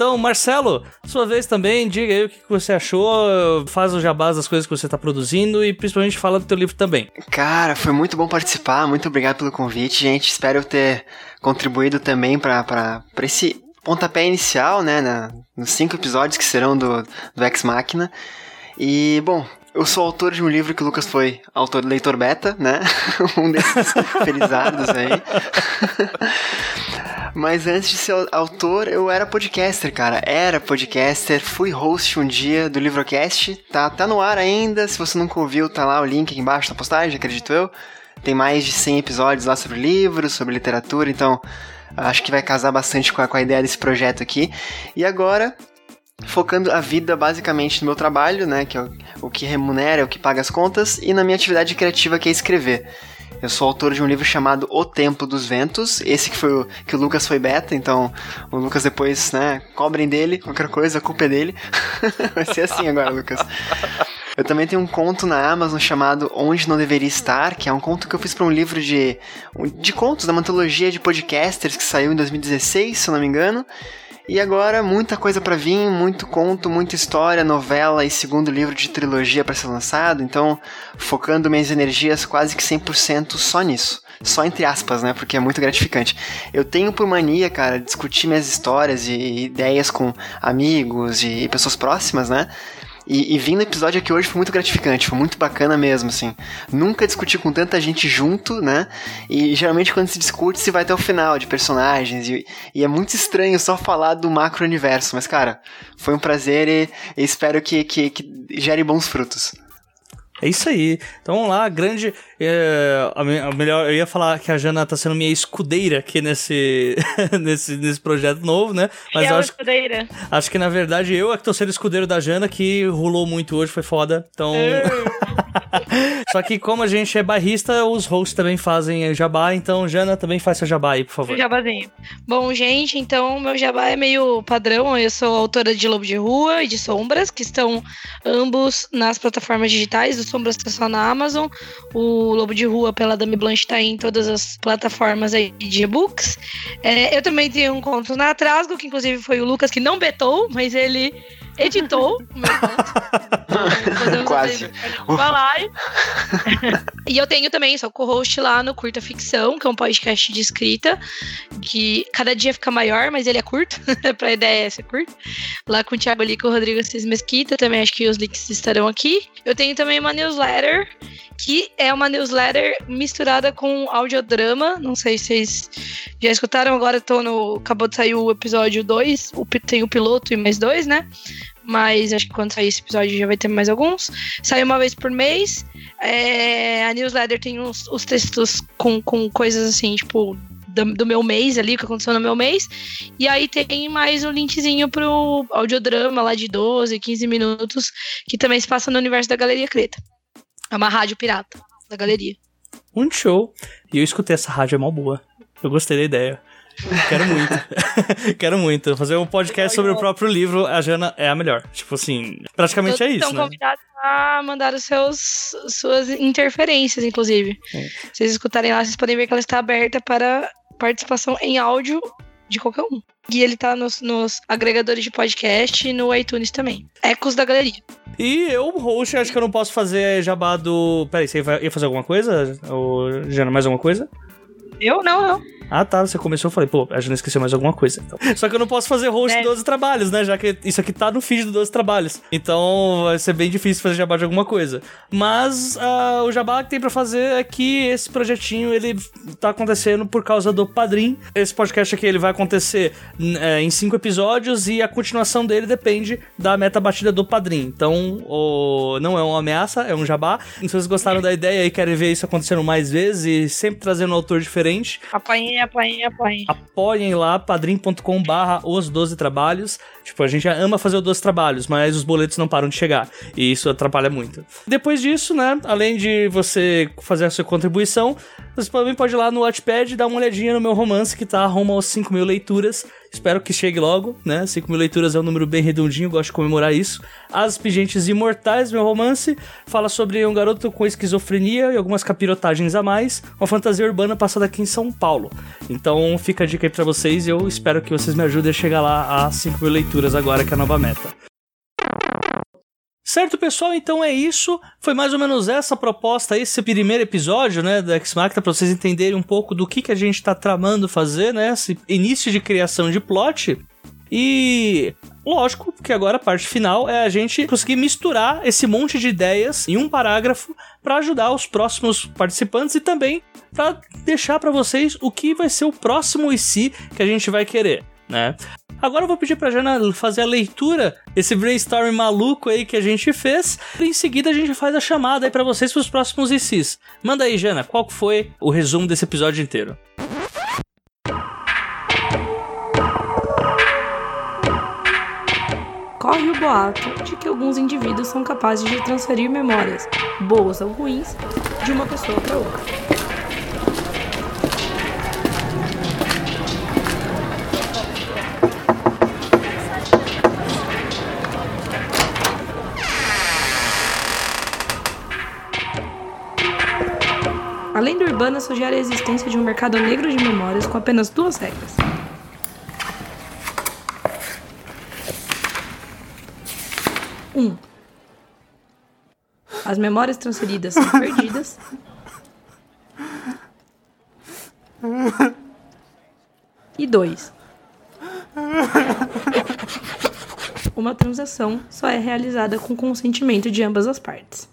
Então, Marcelo, sua vez também, diga aí o que você achou, faz o jabás das coisas que você tá produzindo e principalmente fala do teu livro também. Cara, foi muito bom participar, muito obrigado pelo convite, gente. Espero eu ter contribuído também pra esse pontapé inicial, né, na- nos cinco episódios que serão do, do Ex Machina. E, bom, eu sou autor de um livro que o Lucas foi autor leitor beta, né? um desses felizardos aí. Mas antes de ser autor, eu era podcaster, cara. Era podcaster, fui host um dia do Livrocast. Tá, tá no ar ainda. Se você nunca ouviu, tá lá o link aqui embaixo na postagem, acredito eu. Tem mais de 100 episódios lá sobre livros, sobre literatura, então acho que vai casar bastante com a, com a ideia desse projeto aqui. E agora, focando a vida basicamente no meu trabalho, né, que é o, que remunera, é o que paga as contas, e na minha atividade criativa que é escrever. Eu sou autor de um livro chamado O Tempo dos Ventos, esse que foi o que o Lucas foi beta, então o Lucas depois, né, cobrem dele, qualquer coisa, a culpa é dele. Vai ser assim agora, Lucas. Eu também tenho um conto na Amazon chamado Onde Não Deveria Estar, que é um conto que eu fiz para um livro de, de contos da antologia de podcasters que saiu em 2016, se eu não me engano. E agora muita coisa para vir, muito conto, muita história, novela e segundo livro de trilogia para ser lançado, então focando minhas energias quase que 100% só nisso. Só entre aspas, né? Porque é muito gratificante. Eu tenho por mania, cara, discutir minhas histórias e ideias com amigos e pessoas próximas, né? E, e no episódio aqui hoje foi muito gratificante, foi muito bacana mesmo, assim. Nunca discuti com tanta gente junto, né? E geralmente quando se discute, se vai até o final de personagens. E, e é muito estranho só falar do macro-universo. Mas, cara, foi um prazer e, e espero que, que, que gere bons frutos. É isso aí. Então vamos lá, grande. É, a, a, melhor, eu ia falar que a Jana tá sendo minha escudeira aqui nesse, nesse, nesse projeto novo, né? Mas é eu acho, escudeira. acho que na verdade eu é que tô sendo escudeiro da Jana, que rolou muito hoje, foi foda. Então. Só que como a gente é barrista, os hosts também fazem jabá, então Jana também faz seu jabá aí, por favor. Jabazinho. Bom, gente, então meu jabá é meio padrão. Eu sou autora de Lobo de Rua e de Sombras, que estão ambos nas plataformas digitais. O Sombras está só na Amazon. O Lobo de Rua pela Dami Blanche está em todas as plataformas aí de e-books. É, eu também tenho um conto na Trasgo, que inclusive foi o Lucas que não betou, mas ele editou o meu conto. Quase. e eu tenho também, sou co-host lá no Curta Ficção, que é um podcast de escrita, que cada dia fica maior, mas ele é curto, pra ideia é ser curto. Lá com o Thiago ali com o Rodrigo Assis Mesquita, também acho que os links estarão aqui. Eu tenho também uma newsletter, que é uma newsletter misturada com audiodrama, não sei se vocês já escutaram, agora tô no... acabou de sair o episódio 2, tem o piloto e mais dois, né? Mas acho que quando sair esse episódio já vai ter mais alguns. Sai uma vez por mês. É, a newsletter tem os, os textos com, com coisas assim, tipo, do, do, meu mês ali, o que aconteceu no meu mês. E aí tem mais um linkzinho pro audiodrama lá de 12, 15 minutos, que também se passa no universo da Galeria Creta. É uma rádio pirata da galeria. Muito show. E eu escutei essa rádio, é mal boa. Eu gostei da ideia. Quero muito. Quero muito. Fazer um podcast sobre o próprio livro, a Jana é a melhor. Tipo assim, praticamente Todos é isso. Estão né? convidados a mandar os seus, suas interferências, inclusive. É. Se vocês escutarem lá, vocês podem ver que ela está aberta para participação em áudio de qualquer um. E ele tá nos, nos, agregadores de podcast e no iTunes também. Ecos da Galeria. E eu, host, acho que eu não posso fazer jabá do. Peraí, você ia fazer alguma coisa? Ou, Jana, mais alguma coisa? Eu? Não, não. Ah, tá, você começou, eu falei, pô, a gente esqueceu mais alguma coisa. Então. Só que eu não posso fazer host é. 12 trabalhos, né? Já que isso aqui tá no feed do 12 trabalhos. Então vai ser bem difícil fazer jabá de alguma coisa. Mas uh, o jabá que tem para fazer é que esse projetinho ele tá acontecendo por causa do Padrim. Esse podcast aqui ele vai acontecer é, em cinco episódios e a continuação dele depende da meta batida do Padrim. Então, o... não é uma ameaça, é um jabá. Se vocês gostaram da ideia e querem ver isso acontecendo mais vezes e sempre trazendo um autor diferente, apanhei apoiem, apoiem. Apoiem lá, padrim.com barra os 12 trabalhos. Tipo, a gente ama fazer os 12 trabalhos, mas os boletos não param de chegar. E isso atrapalha muito. Depois disso, né, além de você fazer a sua contribuição, você também pode ir lá no Watchpad e dar uma olhadinha no meu romance que tá rumo aos 5 mil leituras. Espero que chegue logo, né? 5 mil leituras é um número bem redondinho, gosto de comemorar isso. As Pingentes Imortais, meu romance, fala sobre um garoto com esquizofrenia e algumas capirotagens a mais, uma fantasia urbana passada aqui em São Paulo. Então fica a dica aí pra vocês e eu espero que vocês me ajudem a chegar lá a 5 mil leituras agora, que é a nova meta. Certo, pessoal? Então é isso. Foi mais ou menos essa proposta, esse primeiro episódio, né, da X-Machina, para vocês entenderem um pouco do que, que a gente está tramando fazer, né, esse início de criação de plot. E lógico que agora a parte final é a gente conseguir misturar esse monte de ideias em um parágrafo para ajudar os próximos participantes e também para deixar para vocês o que vai ser o próximo IC que a gente vai querer, né? Agora eu vou pedir pra Jana fazer a leitura desse brainstorm maluco aí que a gente fez. E em seguida a gente faz a chamada aí pra vocês pros próximos ICs. Manda aí, Jana, qual foi o resumo desse episódio inteiro? Corre o boato de que alguns indivíduos são capazes de transferir memórias, boas ou ruins, de uma pessoa para outra. Urbana sugere a existência de um mercado negro de memórias com apenas duas regras. Um. As memórias transferidas são perdidas. E dois. Uma transação só é realizada com consentimento de ambas as partes.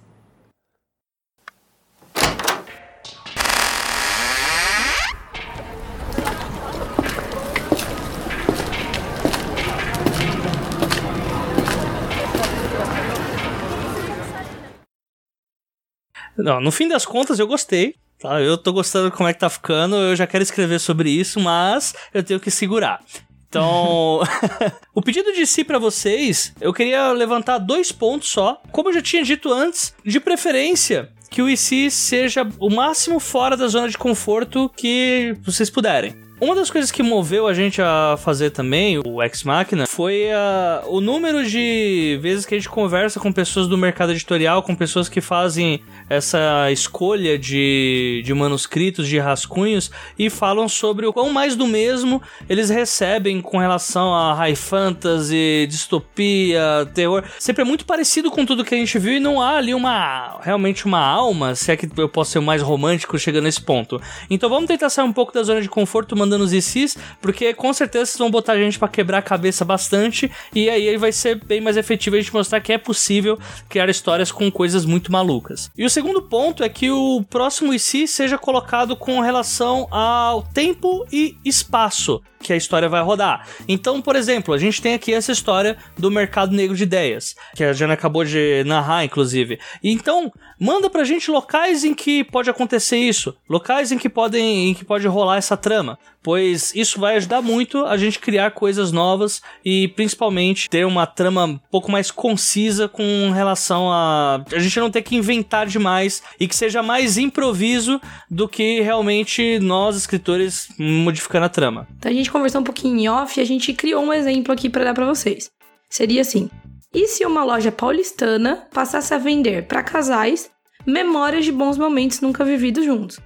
Não, no fim das contas eu gostei. Tá? Eu tô gostando de como é que tá ficando, eu já quero escrever sobre isso, mas eu tenho que segurar. Então, o pedido de si para vocês, eu queria levantar dois pontos só. Como eu já tinha dito antes, de preferência que o IC seja o máximo fora da zona de conforto que vocês puderem. Uma das coisas que moveu a gente a fazer também o Ex Machina foi uh, o número de vezes que a gente conversa com pessoas do mercado editorial, com pessoas que fazem essa escolha de, de manuscritos, de rascunhos e falam sobre o quão mais do mesmo eles recebem com relação a high fantasy, distopia, terror. Sempre é muito parecido com tudo que a gente viu e não há ali uma realmente uma alma, se é que eu posso ser mais romântico chegando nesse ponto. Então vamos tentar sair um pouco da zona de conforto, mandando os ICs, porque com certeza vocês vão botar a gente para quebrar a cabeça bastante e aí vai ser bem mais efetivo a gente mostrar que é possível criar histórias com coisas muito malucas. E o segundo ponto é que o próximo IC seja colocado com relação ao tempo e espaço que a história vai rodar. Então, por exemplo, a gente tem aqui essa história do mercado negro de ideias, que a Jana acabou de narrar, inclusive. Então, manda pra gente locais em que pode acontecer isso, locais em que podem, em que pode rolar essa trama, pois isso vai ajudar muito a gente criar coisas novas e principalmente ter uma trama um pouco mais concisa com relação a a gente não ter que inventar demais e que seja mais improviso do que realmente nós escritores modificando a trama. Então a gente conversou um pouquinho em off e a gente criou um exemplo aqui para dar para vocês. Seria assim: e se uma loja paulistana passasse a vender para casais memórias de bons momentos nunca vividos juntos?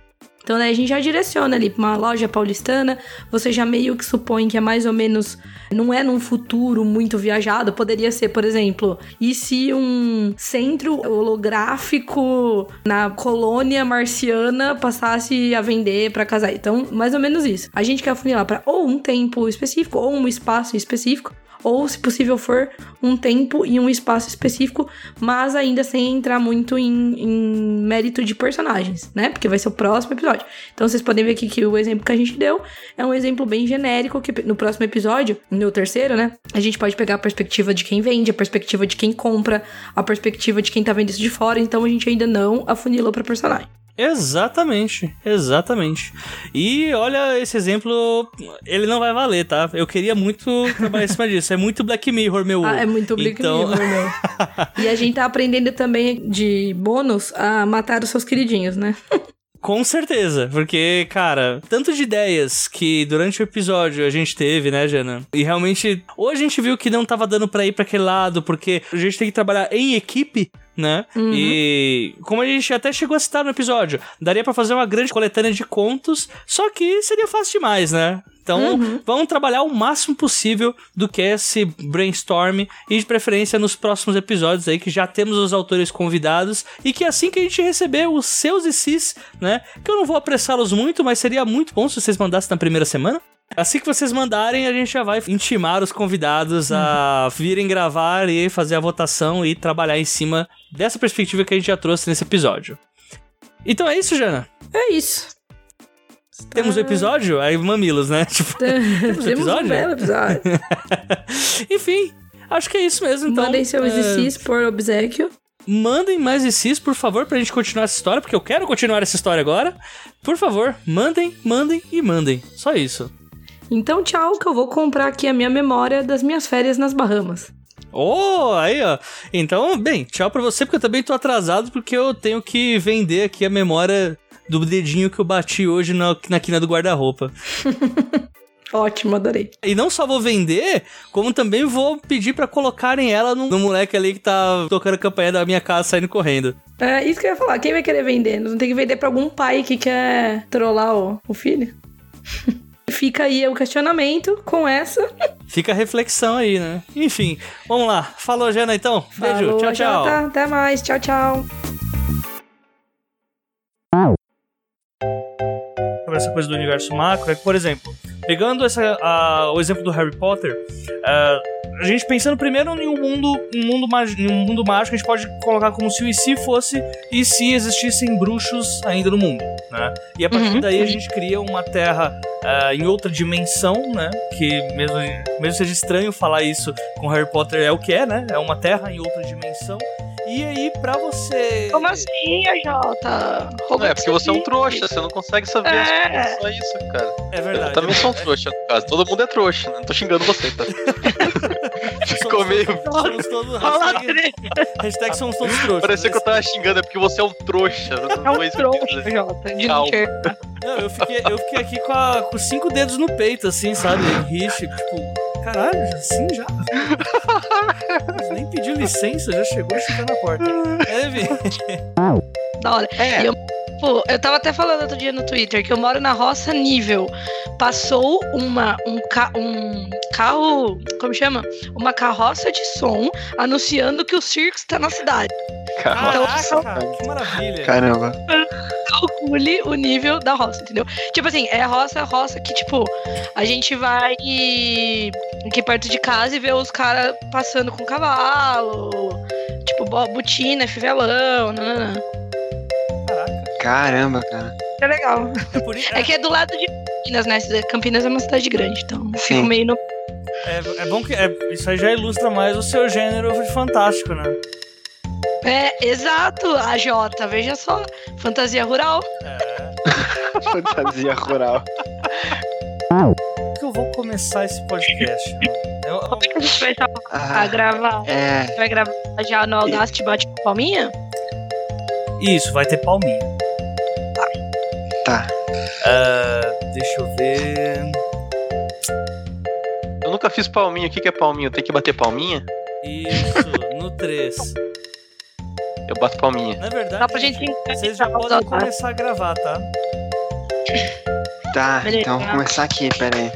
Então, né, a gente já direciona ali para uma loja paulistana, você já meio que supõe que é mais ou menos, não é num futuro muito viajado, poderia ser, por exemplo, e se um centro holográfico na colônia marciana passasse a vender para casar? Então, mais ou menos isso. A gente quer funilar para ou um tempo específico ou um espaço específico, ou, se possível for, um tempo e um espaço específico, mas ainda sem entrar muito em, em, mérito de personagens, né? Porque vai ser o próximo episódio. Então vocês podem ver aqui que o exemplo que a gente deu é um exemplo bem genérico, que no próximo episódio, no terceiro, né? A gente pode pegar a perspectiva de quem vende, a perspectiva de quem compra, a perspectiva de quem tá vendo isso de fora, então a gente ainda não afunilou pra personagem. Exatamente, exatamente. E olha, esse exemplo, ele não vai valer, tá? Eu queria muito trabalhar em cima disso. É muito Black Mirror, meu. Ah, é muito Black então... Mirror, meu. e a gente tá aprendendo também de bônus a matar os seus queridinhos, né? Com certeza, porque, cara, tanto de ideias que durante o episódio a gente teve, né, Jana? E realmente, ou a gente viu que não tava dando pra ir pra aquele lado, porque a gente tem que trabalhar em equipe, né? Uhum. E como a gente até chegou a citar no episódio, daria para fazer uma grande coletânea de contos, só que seria fácil demais, né? Então, uhum. vamos trabalhar o máximo possível do que esse brainstorm e de preferência nos próximos episódios aí que já temos os autores convidados e que assim que a gente receber os seus ICs, né, que eu não vou apressá-los muito, mas seria muito bom se vocês mandassem na primeira semana. Assim que vocês mandarem, a gente já vai intimar os convidados a uhum. virem gravar e fazer a votação e trabalhar em cima dessa perspectiva que a gente já trouxe nesse episódio. Então é isso, Jana? É isso. Temos o um episódio? Aí mamilos, né? Tipo, temos, episódio? um belo episódio. Enfim, acho que é isso mesmo. Então, Mandem seus é... por obsequio. Mandem mais ICs, por favor, pra gente continuar essa história, porque eu quero continuar essa história agora. Por favor, mandem, mandem e mandem. Só isso. Então, tchau, que eu vou comprar aqui a minha memória das minhas férias nas Bahamas. Oh, aí, ó. Então, bem, tchau pra você, porque eu também tô atrasado, porque eu tenho que vender aqui a memória do dedinho que eu bati hoje na, na quina do guarda-roupa. Ótimo, adorei. E não só vou vender, como também vou pedir pra colocarem ela no, no moleque ali que tá tocando a campanha da minha casa saindo correndo. É isso que eu ia falar. Quem vai querer vender? Não tem que vender pra algum pai que quer trollar o, o filho? Fica aí o questionamento com essa. Fica a reflexão aí, né? Enfim, vamos lá. Falou, Jana, então. Beijo. Falou, tchau, tchau. Jota. Até mais. Tchau, tchau. Essa coisa do universo macro é que, por exemplo, pegando essa, a- o exemplo do Harry Potter, ah, a gente pensando primeiro em um mundo, um mundo, mágico, em um mundo mágico, a gente pode colocar como se o e se fosse e se existissem bruxos ainda no mundo, né? E a partir Uhum. daí a gente cria uma terra ah, em outra dimensão, né? Que mesmo, mesmo seja estranho falar isso com Harry Potter, é o que é, né? É uma terra em outra dimensão. E aí, pra você. Como assim, Jota? Não, é porque você é um trouxa, você não consegue saber as É. coisas, só isso, cara. É verdade. Eu também sou um trouxa, no caso. Todo mundo é trouxa, né? Não tô xingando você, tá? Ficou meio... Somos todos. Fala, Hashtag, hashtag somos todos trouxas. Parecia que eu tava xingando, é porque você é um trouxa. É Não um trouxa, dizer. Jota. De não Calma. Não, eu fiquei, eu fiquei aqui com, a- com cinco dedos no peito, assim, sabe? Riche, tipo, caralho, assim já? Nem pediu licença, já chegou e chegou na porta. É, Vi. Da hora. É. E eu, pô, eu tava até falando outro dia no Twitter que eu moro na roça nível. Passou uma, um, ca, um carro. Como chama? Uma carroça de som anunciando que o circo está na cidade. Caraca, cara, que maravilha. Caramba. Calcule o nível da roça, entendeu? Tipo assim, é roça, roça que, tipo, a gente vai aqui perto de casa e vê os caras passando com cavalo. Tipo, bo- botina, fivelão, nananã. Caramba, cara. É legal. É, É que é do lado de Campinas, né? Campinas é uma cidade grande, então eu fico Sim. meio no. é, é bom que é, isso aí já ilustra mais o seu gênero de fantástico, né? É, exato, a Jota, veja só. Fantasia rural. É. Fantasia rural. Como que eu vou começar esse podcast? né? Eu- eu- Como é que a gente vai estar a Ah, gravar? é. Vai gravar já no Audacity bate palminha? Isso, vai ter palminha. Tá. Ah, deixa eu ver. Eu nunca fiz palminha. O que que é palminha? Eu tenho que bater palminha? Isso, no 3. Eu bato palminha. Na verdade, Só pra gente vocês já os podem começar a gravar, tá? Tá, Beleza. então vou começar aqui, pera aí.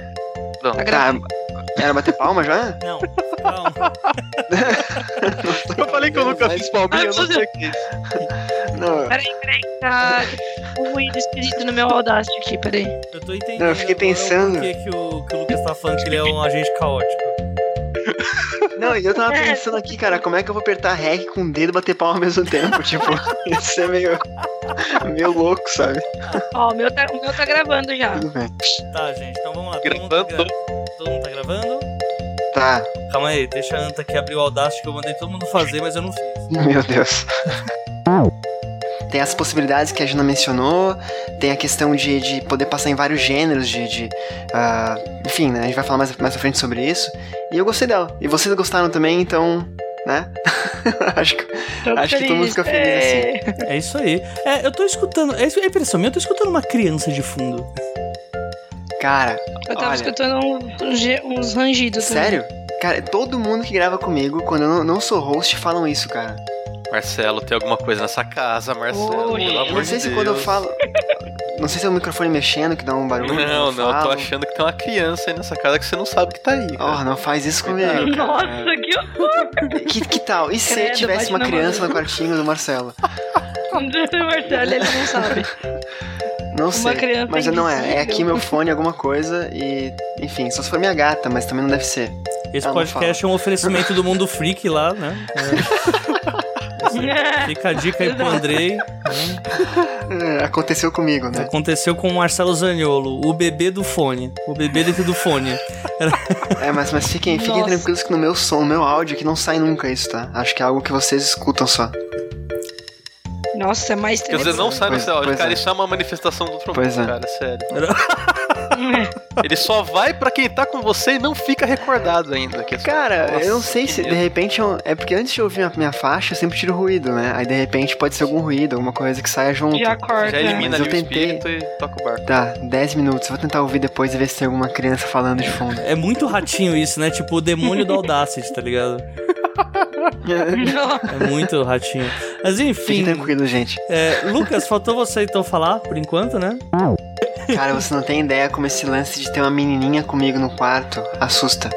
Pronto. Tá Tá, gravando. Era bater palma já? Não, calma. Eu falei que eu nunca fiz palminha, eu não sei o que é isso. Não, Peraí, peraí, tá um ruído esquisito no meu Audacity aqui, peraí. Eu tô entendendo. Não, eu fiquei pensando. Por que, que, o, que o Lucas tá falando que ele é um agente caótico? não, e eu tava pensando aqui, cara, como é que eu vou apertar REC com o dedo e bater palma ao mesmo tempo? Tipo, isso é meio. meio louco, sabe? Ó, o meu tá, o meu tá gravando já. Tudo bem. Tá, gente, então vamos lá. Todo mundo, tá Gravando. Todo mundo tá gravando? Tá, Calma aí, deixa a Anta aqui abrir o Audacity que eu mandei todo mundo fazer, mas eu não fiz. meu Deus. Tem as possibilidades que a Juna mencionou, tem a questão de, de poder passar em vários gêneros, de. de, ah, enfim, né? A gente vai falar mais, mais pra frente sobre isso. E eu gostei dela. E vocês gostaram também, então. né? acho que, Tô acho que todo mundo fica feliz assim. É, É isso aí. É, eu tô escutando. É é impressão minha, eu tô escutando uma criança de fundo. Cara, Eu tava Olha. escutando um- uns, rangidos. também. sério? Cara, todo mundo que grava comigo, quando eu não, não sou host, falam isso, cara. Marcelo, tem alguma coisa nessa casa, Marcelo. Oi. pelo amor não de sei se Deus. quando eu falo. Não sei se é o microfone mexendo que dá um barulho. Não, não, eu tô achando que tem uma criança aí nessa casa que você não sabe que tá aí. Oh, cara. não faz isso comigo. Cara. Nossa, que horror! Que, que tal? E se Credo, tivesse uma criança no quartinho do Marcelo? Marcelo, ele não sabe. Não sei. criança Mas não é. É aqui meu fone, alguma coisa. E. Enfim, só se for minha gata, mas também não deve ser. Esse Ah, não podcast é um oferecimento do mundo freak lá, né? É. Fica a dica aí pro Andrei. né? É, aconteceu comigo, né? Aconteceu com o Marcelo Zaniolo, o bebê do fone. O bebê dentro do fone. É, mas, mas fiquem, fiquem Nossa. tranquilos que no meu som, no meu áudio, que não sai nunca isso, tá? Acho que é algo que vocês escutam só. Nossa, é mais Quer dizer, não sai Pois- seu áudio, pois cara. é. Isso é uma manifestação do trovão, Pois é. cara, sério. Ele só vai pra quem tá com você e não fica recordado ainda. Que é só- Cara, Nossa, eu não sei se que de medo. repente eu- é porque antes de eu ouvir a minha faixa, eu sempre tiro ruído, né? Aí de repente pode ser algum ruído, alguma coisa que saia junto. Já corta. Já elimina Mas ali eu o tentei- espírito e toca o barco. Tá, 10 minutos. Vou tentar ouvir depois e ver se tem alguma criança falando de fundo. É muito ratinho isso, né? Tipo o demônio do Audacity, tá ligado? É muito ratinho. Mas enfim, Fiquem tranquilos, gente. é, Lucas, faltou você então falar, por enquanto, né? Cara, você não tem ideia como esse lance de ter uma menininha comigo no quarto assusta.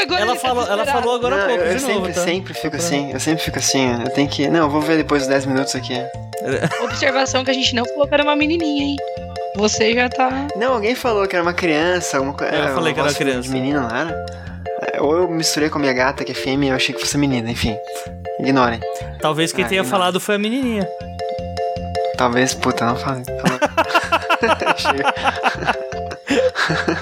Agora Ela tá falou, ela falou agora há não, pouco, eu, eu de novo, sempre, tá? sempre fico assim. Eu sempre fico assim. Eu tenho que. Não, eu vou ver depois dos 10 minutos aqui. Observação que a gente não falou que era uma menininha, hein? Você já tá. Não, alguém falou que era uma criança, alguma coisa. Eu falei que era criança. Menina, não era? Ou eu misturei com a minha gata, que é fêmea, e eu achei que fosse menina, enfim. Ignorem. Talvez quem Ah, tenha falado foi a menininha. Talvez, puta, não falei.